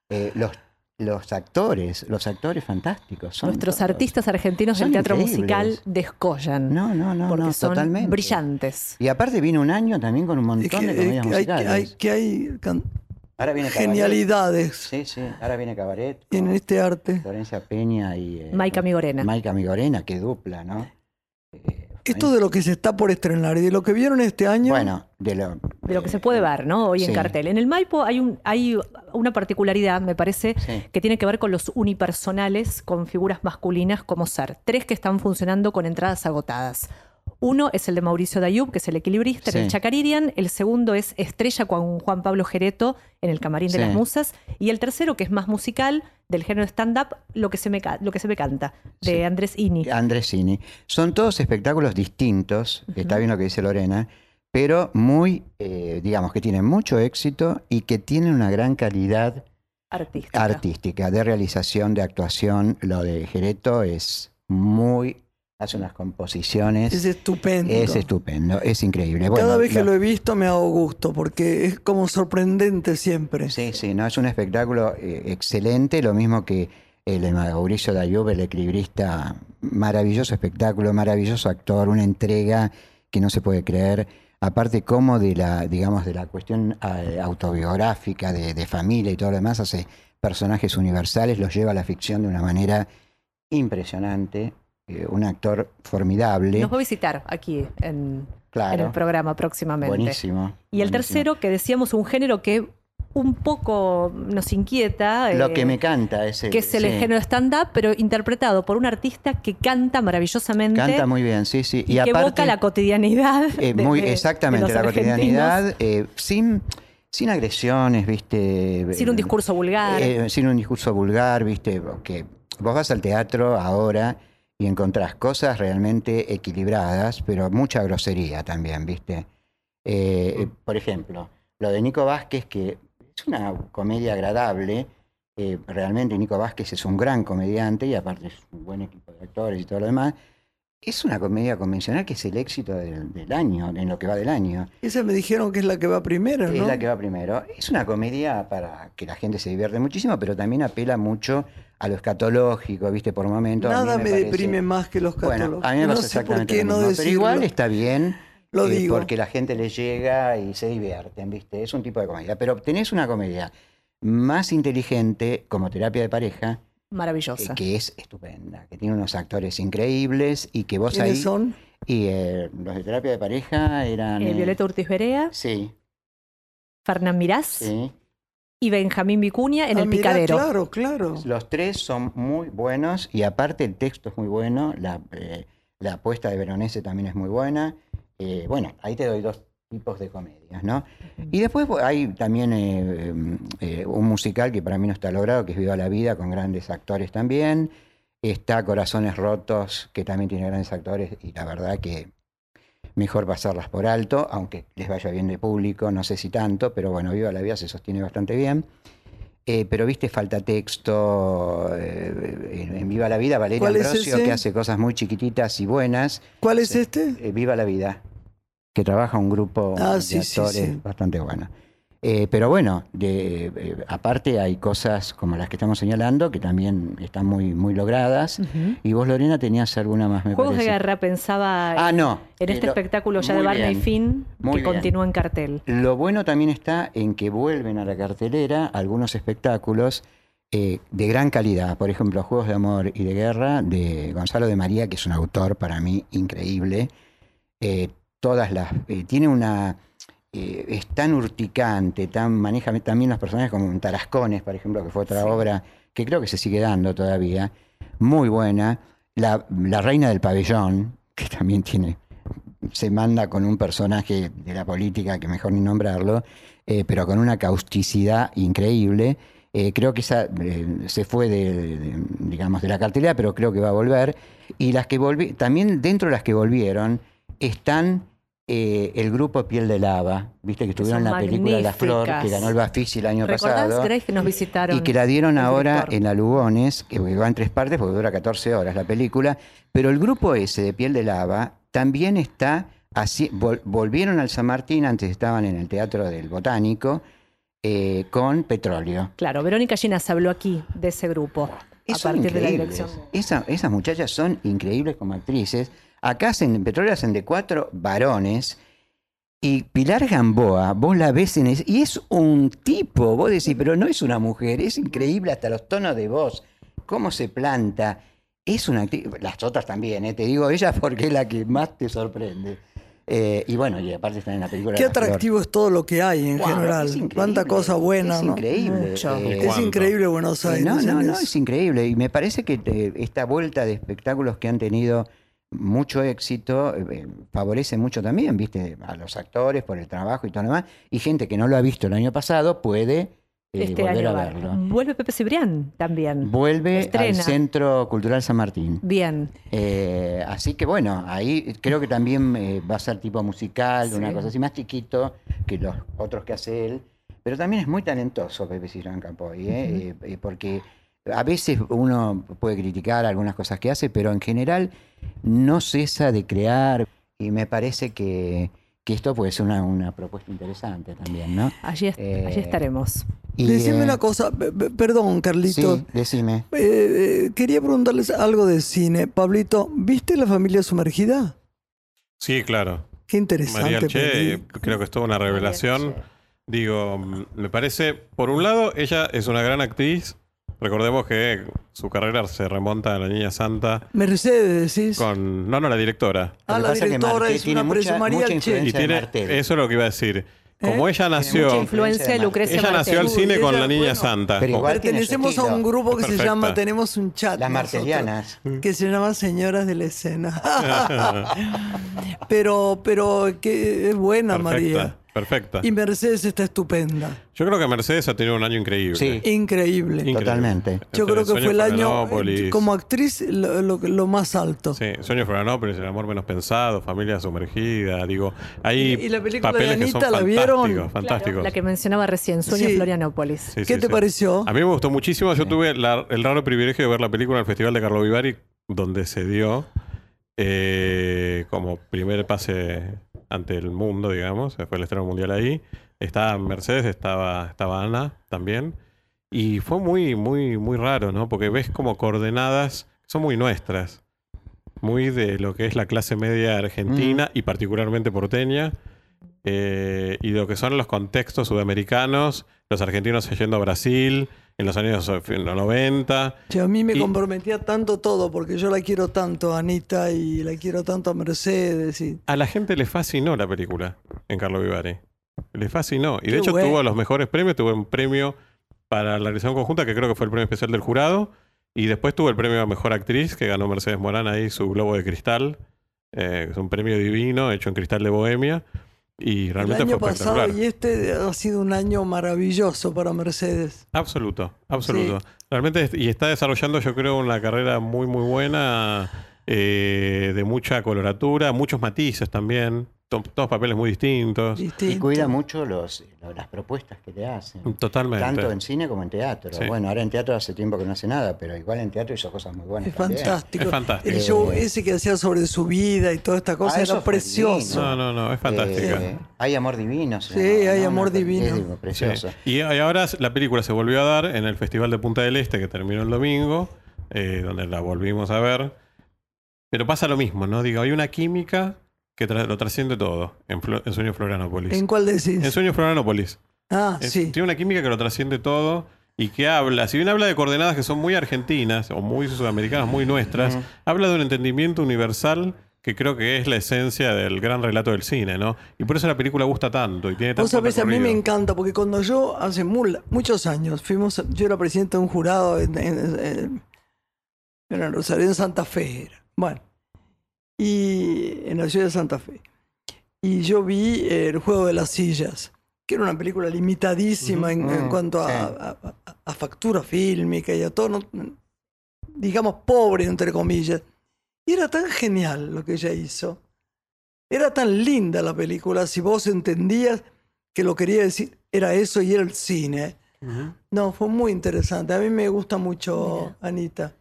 Eh, los, los actores, los actores fantásticos. Son Nuestros todos- artistas argentinos del teatro increíbles. musical descollan. No, no, no, porque no, son totalmente. brillantes. Y aparte vino un año también con un Es montón que, de es comedias que hay, que musicales. hay- que hay can- Ahora viene Cabaret. genialidades Sí, sí, ahora viene Cabaret. en este arte. Florencia Peña y... eh, Maica Migorena. Maica Migorena, qué dupla, ¿no? Eh, Esto de lo que se está por estrenar y de lo que vieron este año. Bueno, de lo, de lo que se puede ver, ¿no? Hoy en cartel. En el Maipo hay, un, hay una particularidad, me parece, Sí. que tiene que ver con los unipersonales con figuras masculinas como ser. Tres que están funcionando con entradas agotadas. Uno es el de Mauricio Dayub, que es el equilibrista en el Chacaririan. El segundo es Estrella con Juan Pablo Gereto en el Camarín de las Musas. Y el tercero, que es más musical, del género stand-up, lo, que se me lo que se me canta, de Sí. Andrés Ini. Andresini. Son todos espectáculos distintos, está bien lo que dice Lorena, pero muy, eh, digamos, que tienen mucho éxito y que tienen una gran calidad Artística. artística, de realización, de actuación. Lo de Gereto es muy, hace unas composiciones, es estupendo. es estupendo, es increíble. Cada vez que lo- lo he visto me hago gusto porque es como sorprendente siempre. Sí, sí, no, es un espectáculo eh, excelente, lo mismo que el de Mauricio Dayub, el equilibrista, maravilloso espectáculo, maravilloso actor, una entrega que no se puede creer. Aparte como de la, digamos, de la cuestión eh, autobiográfica, de, de familia y todo lo demás, hace personajes universales, los lleva a la ficción de una manera impresionante. Eh, un actor formidable. Nos va a visitar aquí en, claro. en el programa próximamente. Buenísimo. Y el buenísimo. tercero, que decíamos un género que un poco nos inquieta. Lo eh, que me canta es el, que es el sí. género stand-up, pero interpretado por un artista que canta maravillosamente Canta muy bien, sí, sí. y, que evoca la cotidianidad. Eh, de- muy de exactamente, los la cotidianidad, eh, sin, sin agresiones, viste. Sin un eh, discurso vulgar. eh, sin un discurso vulgar, viste, que vos vas al teatro ahora y encontrás cosas realmente equilibradas, pero mucha grosería también, viste. Eh, eh, por ejemplo, lo de Nico Vázquez, que es una comedia agradable. eh, realmente Nico Vázquez es un gran comediante y aparte es un buen equipo de actores y todo lo demás. Es una comedia convencional que es el éxito del, del año, en lo que va del año. Esa me dijeron que es la que va primero, ¿no? Es la que va primero. Es una comedia para que la gente se divierte muchísimo, pero también apela mucho a lo escatológico, ¿viste? Por momentos. a mí Nada me, parece- deprime más que los Bueno, catálogos. a mí me no pasa exactamente qué lo no mismo. Pero igual está bien. Lo eh, digo. Porque la gente le llega y se divierten, ¿viste? Es un tipo de comedia. Pero tenés una comedia más inteligente como terapia de pareja, eh, Maravillosa. que es estupenda, que tiene unos actores increíbles y que vos ¿Quiénes ahí... son? Y eh, los de terapia de pareja eran... Violeta Urtiz Berea, Sí, Fernán Mirás sí. Y Benjamín Vicuña en Ah, El mirá, Picadero. Claro, claro. Los tres son muy buenos y aparte el texto es muy bueno, la, eh, la apuesta de Veronese también es muy buena. Eh, bueno, ahí te doy dos tipos de comedias, ¿no? Y después hay también eh, eh, un musical que para mí no está logrado, que es Viva la Vida, con grandes actores también. Está Corazones Rotos, que también tiene grandes actores y la verdad que mejor pasarlas por alto, aunque les vaya bien de público, no sé si tanto, pero bueno, Viva la Vida se sostiene bastante bien. Eh, pero viste, falta texto eh, en, Viva la Vida, Valeria ¿Cuál es Ambrosio, que hace cosas muy chiquititas y buenas. ¿Cuál es este? Eh, Viva la Vida, que trabaja un grupo Ah, de sí, sí, actores sí. bastante bueno. Eh, pero bueno, de, eh, aparte hay cosas como las que estamos señalando que también están muy, muy logradas. Y vos, Lorena, tenías alguna más, me Juegos de. Guerra pensaba Ah, no. en eh, este lo- espectáculo ya de Barney. Finn Muy que bien. continúa en cartel. Lo bueno también está en que vuelven a la cartelera algunos espectáculos eh, de gran calidad. Por ejemplo, Juegos de Amor y de Guerra de Gonzalo de María, que es un autor para mí increíble. Eh, todas las. eh, tiene una. Eh, es tan urticante, tan maneja también los personajes como Tarascones, por ejemplo, que fue otra obra que creo que se sigue dando todavía, muy buena. La, la Reina del Pabellón, que también tiene, se manda con un personaje de la política que mejor ni nombrarlo, eh, pero con una causticidad increíble. Eh, creo que esa eh, se fue de, de- digamos, de la cartelera, pero creo que va a volver. Y las que volví, también dentro de las que volvieron están eh, el grupo Piel de Lava, viste que estuvieron en la película La Flor, que ganó el Bafisi el año ¿Recordás, pasado. Grace, que nos visitaron? Y que la dieron ahora director? en la Lugones, que va en tres partes porque dura 14 horas la película. Pero el grupo ese de Piel de Lava también está así. vol- volvieron al San Martín, antes estaban en el Teatro del Botánico, eh, con Petróleo. Claro, Verónica Llenas habló aquí de ese grupo. A partir de la dirección. Esa- esas muchachas son increíbles como actrices. Acá hacen, en Petróleo hacen de cuatro varones. Y Pilar Gamboa, vos la ves en es- y es un tipo, vos decís, pero no es una mujer, es increíble hasta los tonos de voz, cómo se planta. Es una actriz, las otras también, ¿eh? te digo ella [laughs] porque es la que más te sorprende. Eh, y bueno, y aparte están en la película. Qué Flor. atractivo es todo lo que hay en Wow, general. Cuánta cosa buena, es ¿no? increíble. Eh, Es increíble Buenos Aires. no, no, no, es increíble. Y me parece que esta vuelta de espectáculos que han tenido mucho éxito eh, favorece mucho también, viste, a los actores por el trabajo y todo lo demás. Y gente que no lo ha visto el año pasado puede eh, Este volver año a va. verlo. Vuelve Pepe Cibrián también. Vuelve al. Centro Cultural San Martín. Bien. Eh, así que bueno, ahí creo que también eh, va a ser tipo musical, una Sí. cosa así más chiquito que los otros que hace él. Pero también es muy talentoso Pepe Cibrán Campoy, ¿eh? Eh, eh, porque a veces uno puede criticar algunas cosas que hace, pero en general no cesa de crear y me parece que, que esto puede ser una, una propuesta interesante también, ¿no? Allí, est- Eh, allí estaremos. Y, Decime eh, una cosa, pe- pe- perdón, Carlito. Sí, decime. Eh, quería preguntarles algo de cine. Pablito, ¿viste La familia sumergida? Sí, claro. Qué María interesante. Alche, peli. creo que es toda una revelación. Digo, me parece, por un lado, ella es una gran actriz. Recordemos que su carrera se remonta a la Niña Santa Mercedes, decís. con... No, no, la directora. Ah, la pasa es que directora es una mucha- mucha. Y tiene, eso es lo que iba a decir. Como ella mucha nació... influencia Influencia de Lucrecia Ella nació al cine con Ella, la Niña bueno, Santa. pero Pertenecemos a un grupo que se llama, tenemos un chat. Las nosotros, martelianas. Que se llama Señoras de la Escena. [laughs] pero, pero que es buena, María. Perfecta. Y Mercedes está estupenda. Yo creo que Mercedes ha tenido un año increíble. Sí. Increíble. Increíble. Totalmente. Yo Entre creo que fue el año, como actriz, lo, lo- lo más alto. Sí, Sueño Florianópolis, El amor menos pensado, Familia sumergida, digo, hay Y- y la película de papeles que son Anita, ¿la vieron? fantásticos. Claro, la que mencionaba recién, Sueño Sí. Florianópolis. Sí, ¿Qué sí, te sí. pareció? A mí me gustó muchísimo. Yo tuve la- el raro privilegio de ver la película en el Festival de Carlo Vivari, donde se dio eh, como primer pase ante el mundo, digamos. Fue el estreno mundial ahí. Estaba Mercedes, estaba, estaba Ana también. Y fue muy, muy, muy raro, ¿no? Porque ves como coordenadas son muy nuestras. Muy de lo que es la clase media argentina y particularmente porteña. eh, y lo que son los contextos sudamericanos, los argentinos yendo a Brasil en los años eh, en los 90. Che, a mí me Y- comprometía tanto todo, porque yo la quiero tanto a Anita y la quiero tanto a Mercedes. Y... A la gente le fascinó la película en Carlo Vivari. Le fascinó. Y de hecho bueno. tuvo los mejores premios. Tuvo un premio para la realización conjunta, que creo que fue el premio especial del jurado. Y después tuvo el premio a Mejor Actriz, que ganó Mercedes Morán ahí, su Globo de Cristal. eh, es un premio divino, hecho en cristal de Bohemia. Y El año fue pasado y este ha sido un año maravilloso para Mercedes. Absoluto, absoluto. Realmente, y está desarrollando, yo creo, una carrera muy, muy buena, eh, de mucha coloratura, muchos matices también, to- todos papeles muy distintos. Y Distinto. cuida mucho los, lo- las propuestas que te hacen. Totalmente. Tanto en cine como en teatro. Sí. Bueno, ahora en teatro hace tiempo que no hace nada, pero igual en teatro hizo cosas muy buenas. Es también. fantástico. Es fantástico. El show Eh, ese que hacía sobre su vida y toda esta cosa Ah, eso era precioso. No, no, no, es fantástica. Eh, hay amor divino. Sí, hay ¿no? amor divino. es precioso. Y, y ahora la película se volvió a dar en el Festival de Punta del Este, que terminó el domingo, eh, donde la volvimos a ver. Pero pasa lo mismo, ¿no? Digo, hay una química que tra- lo trasciende todo en, Flo- en Sueño Florianópolis. ¿En cuál decís? En Sueño Florianópolis. ah, Es- sí. Tiene una química que lo trasciende todo y que habla, si bien habla de coordenadas que son muy argentinas o muy sudamericanas, muy nuestras, habla de un entendimiento universal que creo que es la esencia del gran relato del cine, ¿no? Y por eso la película gusta tanto y tiene tanto Vos sabés, a mí me encanta, porque cuando yo, hace muchos años, fuimos, yo era presidente de un jurado en, en, en- era en Rosario, en Santa Fe. era. Bueno, y en la ciudad de Santa Fe. Y yo vi El juego de las sillas, que era una película limitadísima en, en Mm, cuanto a, a- a- factura fílmica y a todo, no- digamos, pobre, entre comillas. Y era tan genial lo que ella hizo. Era tan linda la película, si vos entendías que lo quería decir era eso y era el cine. Ujú. No, fue muy interesante. A mí me gusta mucho Anita.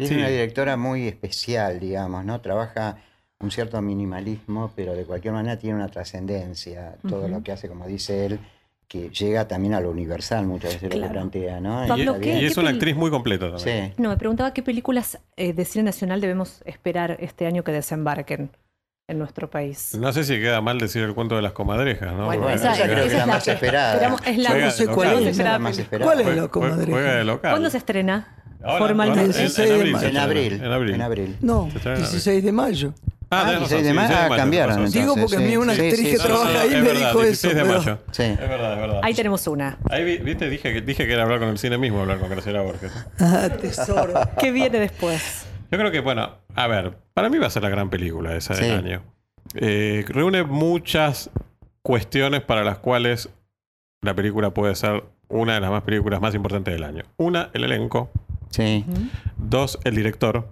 Es Sí. una directora muy especial, digamos, ¿no? Trabaja un cierto minimalismo, pero de cualquier manera tiene una trascendencia. Todo lo que hace, como dice él, que llega también a lo universal muchas veces lo Claro. que plantea, ¿no? Y, Pablo, está ¿qué- bien. y es una actriz muy completa también. Sí. No, me preguntaba qué películas eh, de cine nacional debemos esperar este año que desembarquen en nuestro país. No sé si queda mal decir el cuento de las comadrejas, ¿no? Bueno, esa- esa creo que esa es la es la más esperada. esperamos- es la Juega no sé de cuál es. La más esperada. ¿Cuál es la comadreja? Juega de local. ¿Cuándo se estrena? Ahora, Formalmente. ahora, en- en, 16 de abril. mayo. En abril. En abril. En abril. No, Se estrena en 16 de mayo. Ah, tenés 16 de mayo, 16 ah, cambiaron. Digo porque a mí sí, una sí, actriz sí, que sí, trabaja sí. ahí me verdad, dijo 16 de eso, pero- mayo. Sí. Es verdad, es verdad. Ahí tenemos una. Ahí vi- viste, dije que, dije que era hablar con el cine mismo, hablar con Graciela Borges. Ah, tesoro. ¿Qué viene después? Yo creo que, bueno, a ver, para mí va a ser la gran película esa del Sí. año. Eh, reúne muchas cuestiones para las cuales la película puede ser una de las más películas más importantes del año. Una, el elenco. Sí. Dos, el director.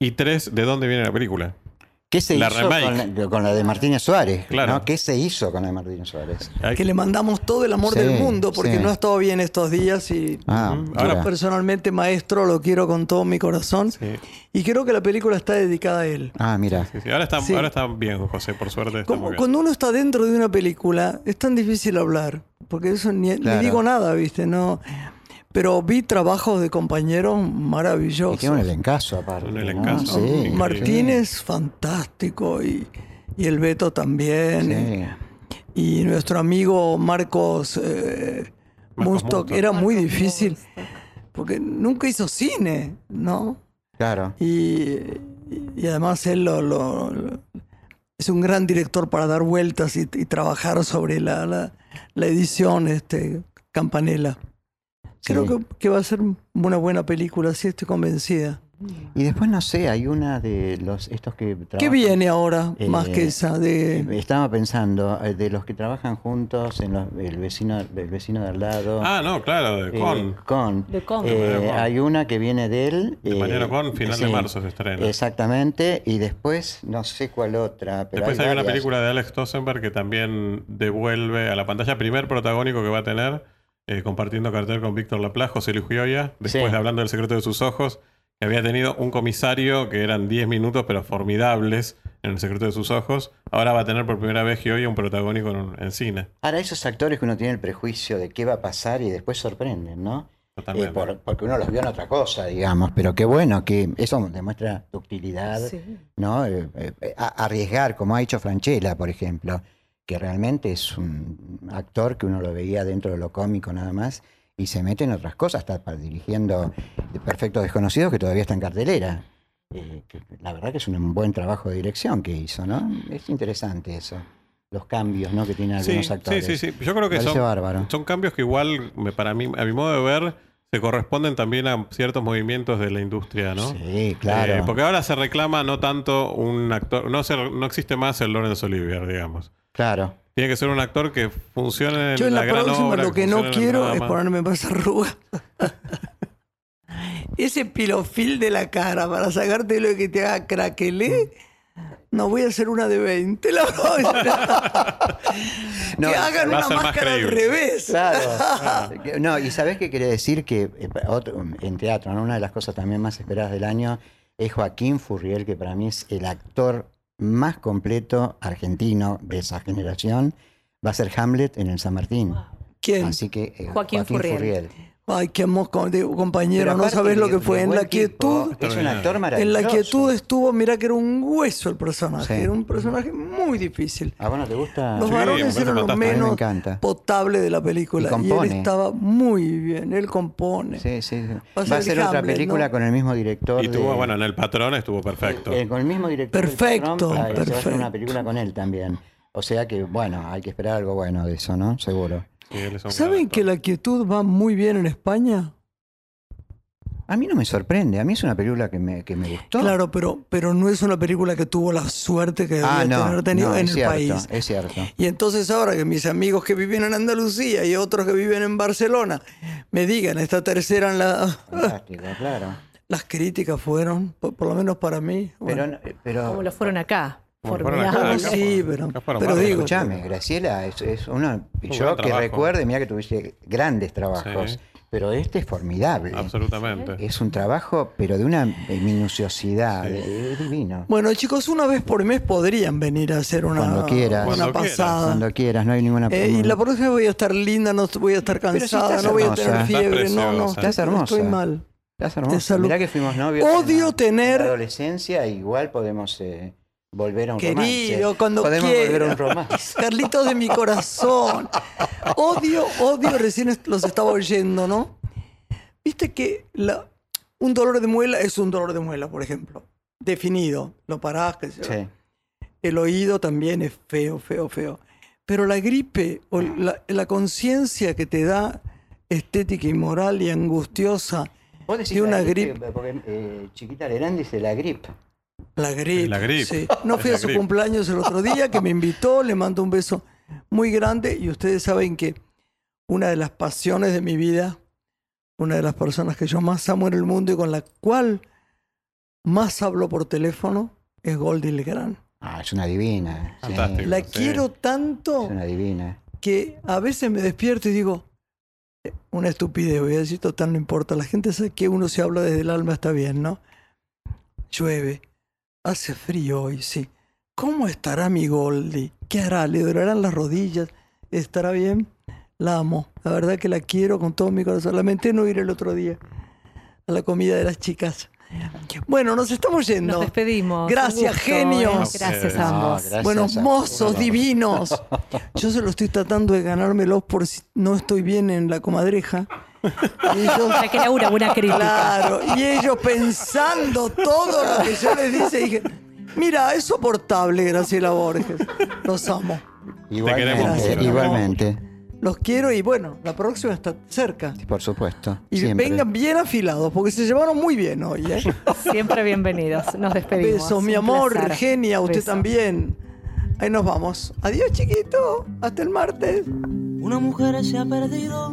Y tres, de dónde viene la película. ¿Qué se La hizo con la, con la de Martínez Suárez? Claro. ¿no? ¿Qué se hizo con la de Martínez Suárez? Que le mandamos todo el amor Sí, del mundo porque sí. no ha estado bien estos días y Ah, yo Ahora- personalmente, maestro, lo quiero con todo mi corazón. Sí, Y creo que la película está dedicada a él. ah, mira. sí, sí. Ahora, está, Sí. ahora está bien, José, por suerte. Está Como- muy bien. cuando uno está dentro de una película, es tan difícil hablar, porque eso ni, ni Claro. digo nada, ¿viste? No. Pero vi trabajos de compañeros Y maravillosos. tiene un elencazo aparte. Un ¿no? elencazo, Sí. Martínez, fantástico, y, y el Beto también. Sí. Y nuestro amigo Marcos, eh, Marcos Mustok, era muy difícil, Mustok. porque nunca hizo cine, ¿no? Claro. Y, y además él lo, lo- lo- es un gran director para dar vueltas y, y trabajar sobre la, la, la edición este, Campanella. Creo Sí. que, que va a ser una buena película, sí estoy convencida. Y después, no sé, hay una de los estos que trabajan. ¿Qué viene ahora más Eh, que esa? De, Estaba pensando, eh, de los que trabajan juntos, en los- el, vecino, el vecino de al lado. Ah, no, claro, de eh, Con. con. De Con. Eh, De Con. hay una que viene de él. De eh, Mariano Con, final de marzo se estrena. Exactamente. Y después, no sé cuál otra. Pero Después hay, una varias. película de Alex Tosenberg que también devuelve a la pantalla primer protagónico que va a tener, eh, compartiendo cartel con Víctor Laplace, José Luis Gioia, después Sí. de hablando del secreto de sus ojos, que había tenido un comisario que eran 10 minutos, pero formidables en el secreto de sus ojos. Ahora va a tener por primera vez Gioia un protagónico en, en cine. Ahora, esos actores que uno tiene el prejuicio de qué va a pasar y después sorprenden, ¿no? Totalmente. Eh, por- porque uno los vio en otra cosa, digamos. Pero qué bueno que eso demuestra ductilidad. Sí. ¿no? Eh, eh, a- arriesgar, como ha hecho Franchella, por ejemplo, que realmente es un actor que uno lo veía dentro de lo cómico nada más y se mete en otras cosas, está dirigiendo Perfectos Desconocidos que todavía está en cartelera. Eh, que la verdad que es un buen trabajo de dirección que hizo, ¿no? Es interesante eso, los cambios ¿no? que tienen Sí, algunos sí, actores. sí, sí. Yo creo que son, bárbaro. son cambios que igual, me- para mí, a mi modo de ver, se corresponden también a ciertos movimientos de la industria, ¿no? Sí, claro. Eh, porque ahora se reclama no tanto un actor, no, se- no existe más el Lawrence Olivier, digamos. Claro. Tiene que ser un actor que funcione en Yo en la, gran próxima obra, lo que no quiero es ponerme más arrugas. [laughs] Ese pilofil de la cara para sacarte lo que te haga craquelé. No voy a hacer una de 20. La voy a- [laughs] No, que hagan una máscara al revés. Claro. Que- [laughs] No, y sabés qué quiere decir que eh, otro- en teatro, ¿no? una de las cosas también más esperadas del año es Joaquín Furriel, que para mí es el actor más completo argentino de esa generación. Va a ser Hamlet en el San Martín. ¿Quién? Así que eh, Joaquín Furriel. Ay, qué amo- co- de- compañero, no sabes lo que fue. En la quietud, tipo, Es un actor maravilloso. en la quietud estuvo, mira que era un hueso el personaje. Sí. Era un personaje muy difícil. ¿A vos no te gusta? Los Sí, me varones eran lo fantástico. A mí me menos encanta. potable de la película. Y Y, él compone. estaba muy bien, él compone. Sí, sí. sí. Va a Va a ser ser otra película ¿no? con el mismo director. Y tuvo, de- bueno, en El Patrón estuvo perfecto. eh, con el mismo director. Perfecto, Patrón, ah, Se va a hacer perfecto. una película con él también. O sea que, bueno, hay que esperar algo bueno de eso, ¿no? Seguro. ¿Saben que la quietud va muy bien en España? A mí no me sorprende. A mí es una película que me, que me gustó. Claro, pero, pero no es una película que tuvo la suerte que debía Ah, no. tener tenido no, en es el cierto, país. Es cierto. Y entonces ahora que mis amigos que viven en Andalucía y otros que viven en Barcelona me digan esta tercera en la... Fantástico, claro. Las críticas fueron, por, por lo menos para mí. Pero, bueno. pero Como lo fueron acá. Formidable. sí, pero- pero digo, escúchame, Graciela, es, es una. Yo que trabajo. recuerde, mira que tuviste grandes trabajos, Sí. pero este es formidable. Absolutamente. Es un trabajo, pero de una minuciosidad, es divino. Bueno, chicos, una vez por mes podrían venir a hacer una, Cuando quieras. una Cuando quieras. pasada. Cuando quieras, no hay ninguna Eh, y la próxima voy a estar linda, no voy a estar si cansada, no voy a tener Estás fiebre, no, no. Estás hermosa. estoy mal. Estás hermosa. Mirá que fuimos novios. Odio en la- tener- en la adolescencia, igual podemos eh, volver a un Querido, romance. cuando podemos quiera. volver a un romance. [laughs] Carlitos de mi corazón. Odio, odio, recién los estaba oyendo, ¿no? Viste que la- un dolor de muela es un dolor de muela, por ejemplo. Definido. Lo parás, sé yo. Sí. El oído también es feo, feo, feo. Pero la gripe o la, la conciencia que te da estética y moral y angustiosa, de una gripe. Porque eh, Chiquita Lerán dice la gripe. La gripe. La gripe. sí. No fui a su cumpleaños el otro día, que me invitó, le mando un beso muy grande y ustedes saben que una de las pasiones de mi vida, una de las personas que yo más amo en el mundo y con la cual más hablo por teléfono es Goldie Legrand. Ah, es una divina. sí. La Sí. quiero tanto Es una divina. que a veces me despierto y digo, eh, una estupidez, voy a decir, total, no importa. La gente sabe que uno se habla desde el alma, está bien, ¿no? Llueve, hace frío hoy, sí. ¿Cómo estará mi Goldie? ¿Qué hará? ¿Le durarán las rodillas? ¿Estará bien? La amo. La verdad que la quiero con todo mi corazón. Lamenté no ir el otro día a la comida de las chicas. Bueno, nos estamos yendo. Nos despedimos. Gracias, genios. ¿eh? Gracias a ambos. gracias Buenos a- mozos divinos. [laughs] Yo se lo estoy tratando de ganármelos por si no estoy bien en la comadreja. Y ellos, que una crítica. claro, y ellos pensando todo lo que yo les dice, dije, mira, es soportable, Graciela Borges. Los amo. Igualmente, igualmente, Los quiero y bueno, la próxima está cerca. por supuesto. Y siempre. vengan bien afilados, porque se llevaron muy bien hoy. ¿eh? Siempre bienvenidos. Nos despedimos. Besos, mi amor, placer. genia, usted Beso. también. Ahí nos vamos. Adiós, chiquito. Hasta el martes. Una mujer se ha perdido.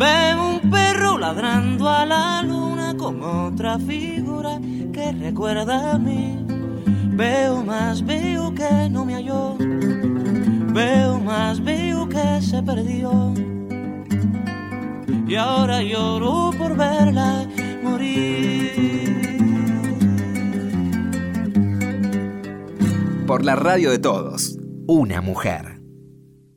Veo un perro ladrando a la luna con otra figura que recuerda a mí. Veo más, veo que no me halló. Veo más, veo que se perdió. Y ahora lloro por verla morir. Por la radio de todos. Una mujer.